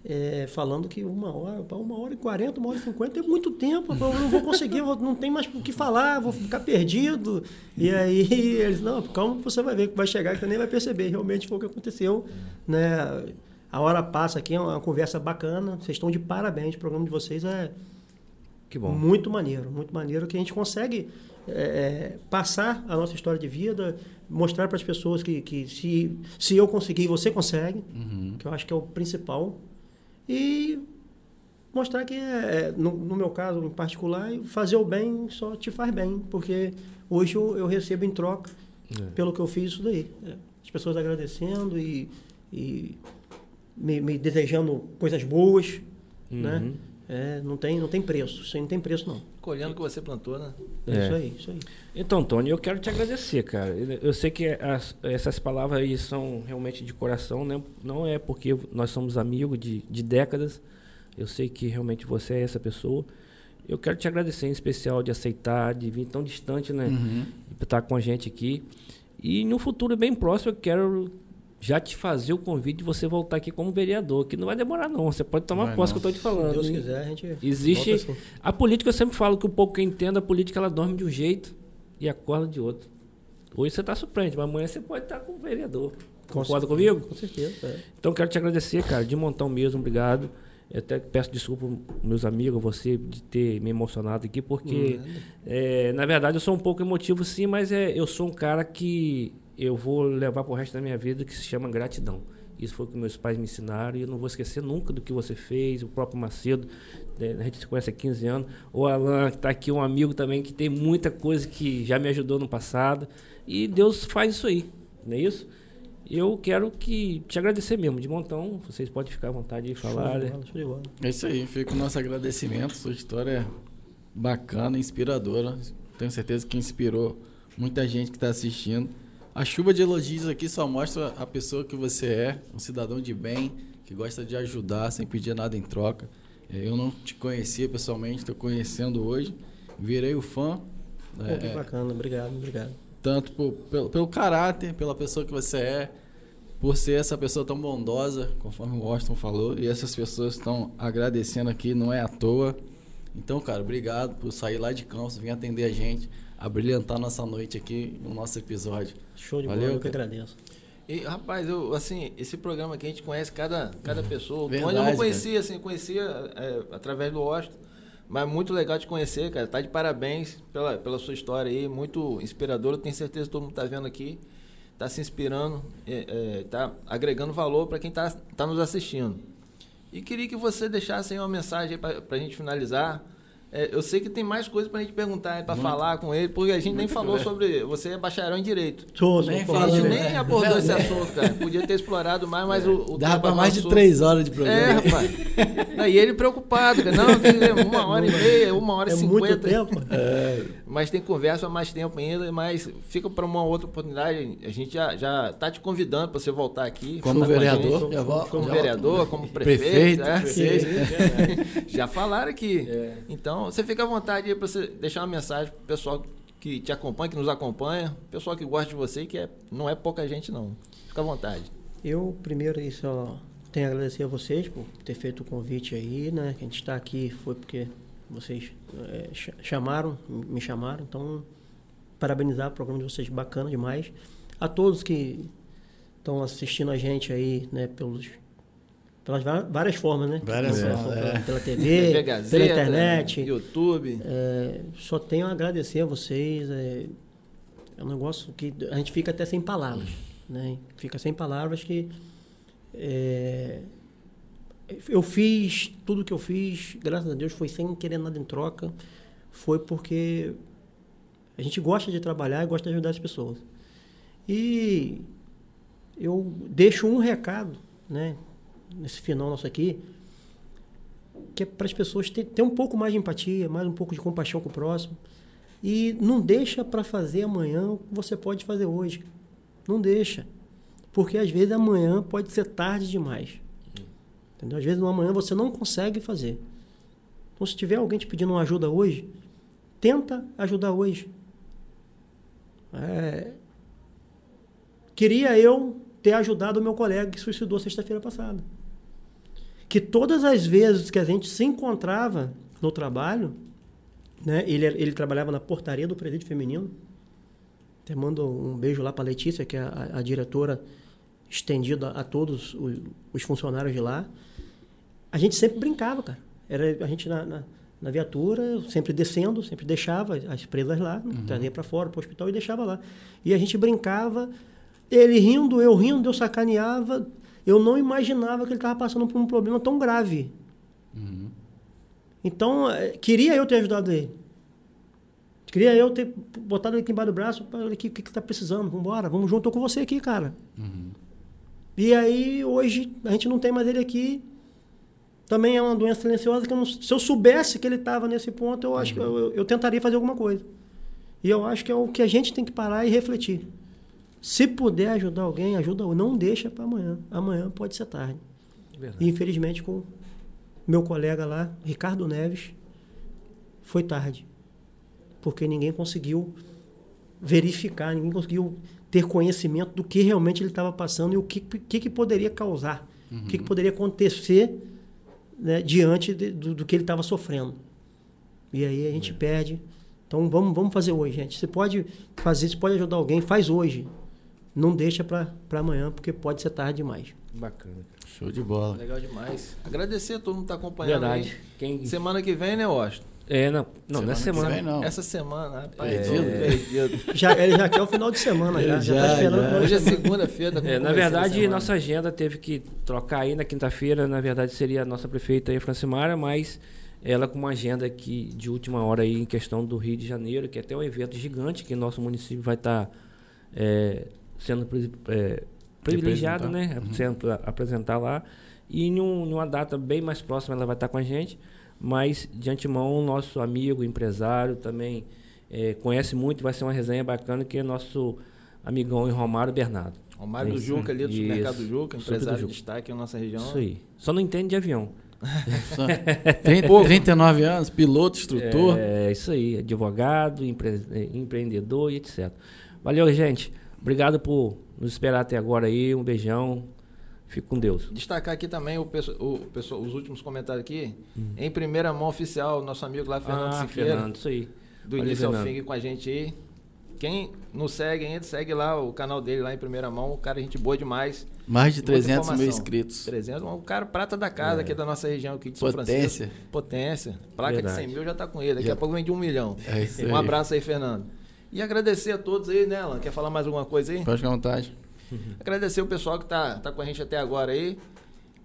eh, falando que uma hora, uma hora e quarenta, uma hora e cinquenta é muito tempo, eu não vou conseguir, vou- não tem mais o que falar, vou ficar perdido. E aí eles, não, calma, você vai ver que vai chegar, que você nem vai perceber. Realmente foi o que aconteceu, né? A hora passa aqui, é uma conversa bacana. Vocês estão de parabéns. O programa de vocês é que bom. muito maneiro, muito maneiro que a gente consegue é, é, passar a nossa história de vida, mostrar para as pessoas que, que se, se eu conseguir, você consegue, Uhum. que eu acho que é o principal. E mostrar que, é, é, no, no meu caso em particular, fazer o bem só te faz bem, porque hoje eu, eu recebo em troca É. pelo que eu fiz isso daí. É, As pessoas agradecendo e, e me, me desejando coisas boas, né? É, não, tem, não tem preço. Isso aí não tem preço, não. Colhendo o que você plantou, né? É. É. Isso aí, isso aí. Então, Tony, eu quero te agradecer, cara. Eu eu sei que as- essas palavras aí são realmente de coração, né? Não é porque nós somos amigos de, de décadas. Eu sei que realmente você é essa pessoa. Eu quero te agradecer em especial de aceitar, de vir tão distante, né? Uhum. E estar com a gente aqui. E no futuro bem próximo eu quero já te fazer o convite de você voltar aqui como vereador, que não vai demorar não. Você pode tomar Vai posse não. que eu estou te Se falando. Deus hein? quiser, a gente. Existe. assim. A política eu sempre falo que o pouco que eu entendo, a política ela dorme de um jeito e acorda de outro. Hoje você está surpreendente, mas amanhã você pode estar com o vereador. Com Concorda certeza, comigo? Com certeza. é. Então quero te agradecer, cara, de montão mesmo, obrigado. Eu até peço desculpa meus amigos, você, de ter me emocionado aqui, porque, é, na verdade, eu sou um pouco emotivo sim, mas é, eu sou um cara que eu vou levar pro resto da minha vida, que se chama gratidão. Isso foi o que meus pais me ensinaram e eu não vou esquecer nunca do que você fez, o próprio Macedo, né, a gente se conhece há 15 anos, o Alan, que está aqui, um amigo também, que tem muita coisa que já me ajudou no passado, e Deus faz isso aí, não é isso? Eu quero que te agradecer mesmo, de montão. Vocês podem ficar à vontade de falar. Né? show de bola. É isso aí, fica o nosso agradecimento. Sua história é bacana, inspiradora. Tenho certeza que inspirou muita gente que está assistindo. A chuva de elogios aqui só mostra a pessoa que você é, um cidadão de bem, que gosta de ajudar sem pedir nada em troca. É, Eu não te conhecia pessoalmente, estou conhecendo hoje. Virei o fã. Pô, é, que bacana, obrigado, obrigado. tanto por- pelo, pelo caráter, pela pessoa que você é, por ser essa pessoa tão bondosa, conforme o Washington falou, e essas pessoas estão agradecendo aqui, não é à toa. Então, cara, obrigado por sair lá de Campos, vir atender a gente, a brilhantar nossa noite aqui no nosso episódio. Show de Valeu, bola, eu que cara. agradeço. E, rapaz, eu, assim, esse programa aqui a gente conhece cada, cada pessoa. O Tony eu Verdade, não conhecia, assim, conhecia é, através do Washington. Mas muito legal te conhecer, cara. Tá de parabéns pela, pela sua história aí, muito inspiradora. Tenho certeza que todo mundo tá vendo aqui, tá se inspirando, é, é, tá agregando valor para quem tá, tá nos assistindo. E queria que você deixasse aí uma mensagem aí pra, pra gente finalizar. É, eu sei que tem mais coisas pra gente perguntar, para Muito. falar com ele, porque a gente nem Muito falou coisa. sobre. Você é bacharel em direito. Sou, Nem sou, A gente né? nem abordou esse assunto, cara. Podia ter explorado mais, mas o, o Dava tempo pra mais de três horas de É, programa. rapaz. Não, e ele preocupado, cara. Não, tem uma hora e meia, uma hora e É muito cinquenta. tempo. Mas tem conversa há mais tempo ainda, mas fica para uma outra oportunidade. A gente já, já tá te convidando para você voltar aqui. Como falar com a vereador, gente. como já vereador, como prefeito. Prefeito, né? prefeito. Já falaram aqui. É. Então, você fica à vontade para você deixar uma mensagem pro pessoal que te acompanha, que nos acompanha, pessoal que gosta de você e que é, não é pouca gente, não. Fica à vontade. Eu, primeiro, só tenho a agradecer a vocês por ter feito o convite aí, né? Que a gente está aqui foi porque vocês cha- chamaram, me chamaram. Então, parabenizar o programa de vocês, bacana demais. A todos que estão assistindo a gente aí, né? Pelos, pelas várias formas, né? Várias Pela- formas, é. pela TV TV, Gazeta, pela internet. YouTube. É, só tenho a agradecer a vocês. É, é um negócio que a gente fica até sem palavras. Né? Fica sem palavras que. Eu fiz tudo que eu fiz, graças a Deus, foi sem querer nada em troca. Foi porque a gente gosta de trabalhar e gosta de ajudar as pessoas. E eu deixo um recado, né? Nesse final nosso aqui, que é para as pessoas ter, ter um pouco mais de empatia, mais um pouco de compaixão com o próximo. E não deixa para fazer amanhã o que você pode fazer hoje. Não deixa. Porque às vezes amanhã pode ser tarde demais. Entendeu? Às vezes no amanhã você não consegue fazer. Então se tiver alguém te pedindo uma ajuda hoje, tenta ajudar hoje. É, Queria eu ter ajudado o meu colega que suicidou sexta-feira passada que todas as vezes que a gente se encontrava no trabalho, né, ele, ele trabalhava na portaria do presídio feminino. Até mando um beijo lá para Letícia, que é a, a diretora estendida a todos os, os funcionários de lá. A gente sempre brincava, cara. Era a gente na, na, na viatura, sempre descendo, sempre deixava as presas lá, trazia para fora, para o hospital e deixava lá. E a gente brincava, ele rindo, eu rindo, eu sacaneava. Eu não imaginava que ele estava passando por um problema tão grave. Então, eh, queria eu ter ajudado ele. Queria eu ter botado ele aqui embaixo do braço, para o que, que, que está precisando? Vamos embora, vamos junto, tô com você aqui, cara. E aí, hoje, a gente não tem mais ele aqui. também é uma doença silenciosa que eu não- se eu soubesse que ele estava nesse ponto, eu acho que eu, eu- tentaria fazer alguma coisa. E eu acho que é o que a gente tem que parar e refletir. Se puder ajudar alguém, ajuda. Não deixa para amanhã. Amanhã pode ser tarde. Verdade. E infelizmente com meu colega lá, Ricardo Neves, foi tarde. Porque ninguém conseguiu verificar, ninguém conseguiu ter conhecimento do que realmente ele estava passando e o que, que, que poderia causar, o que, que poderia acontecer né, diante de- do, do que ele estava sofrendo. E aí a gente perde. Então vamos, vamos fazer hoje, gente. Você pode fazer, você pode ajudar alguém, faz hoje. Não deixa para amanhã, porque pode ser tarde demais. Bacana. Show de bola. Legal demais. Agradecer a todo mundo que tá acompanhando Verdade. aí. Quem... Semana que vem, né, Washington? É, não, não Semana nessa semana. vem, não. Essa semana, rapaz. Perdido. tô perdido. Já, ele já quer o final de semana, já. Já, Já, tá esperando já. Hoje é segunda-feira. tá É, na verdade, nossa agenda teve que trocar aí na quinta-feira. Na verdade, seria a nossa prefeita aí, Francimara, mas ela com uma agenda aqui de última hora aí em questão do Rio de Janeiro, que é até um evento gigante que nosso município vai estar sendo pri- é, privilegiado, né? Sendo pra apresentar lá. E em um- numa data bem mais próxima ela vai estar com a gente. Mas, de antemão, o nosso amigo, empresário, também é, conhece muito, vai ser uma resenha bacana, que é nosso amigão Romário Bernardo. Romário do. Juca ali, do Isso. supermercado do Juca, empresário de Juca. destaque na nossa região. Isso aí. Só não entende de avião. Só 30, 39 anos, piloto, instrutor. É isso aí, advogado, empre- eh, empreendedor e etc. Valeu, gente. Obrigado por nos esperar até agora aí. Um beijão. Fique com Deus. Destacar aqui também o, o pessoal, os últimos comentários aqui. Em primeira mão oficial, nosso amigo lá, Fernando ah, Siqueira, Fernando, isso aí. do Valeu, início ao fim com a gente aí. Quem não segue ainda, segue lá o canal dele lá em primeira mão. O cara, é gente boa demais. Mais de E muita 300 mil inscritos. 300, um cara prata da casa aqui da nossa região aqui de São Potência. Francisco. Potência. Placa Verdade. de 100 mil já tá com ele. Daqui Já- a pouco vende um milhão. É isso Um aí. abraço aí, Fernando. E agradecer a todos aí, né, Alan? Quer falar mais alguma coisa aí? Pode ficar à vontade. Agradecer o pessoal que tá, tá com a gente até agora aí.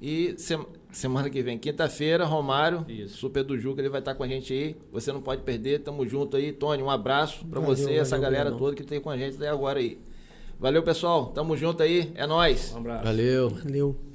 E sem- semana que vem, quinta-feira, Romário, Isso. Super do Juca, ele vai estar com a gente aí. Você não pode perder, tamo junto aí. Tony, um abraço pra Valeu, você e essa valeu, galera toda que tá aí com a gente até agora aí. Valeu, pessoal. Tamo junto aí. É nóis. Um abraço. Valeu. Valeu.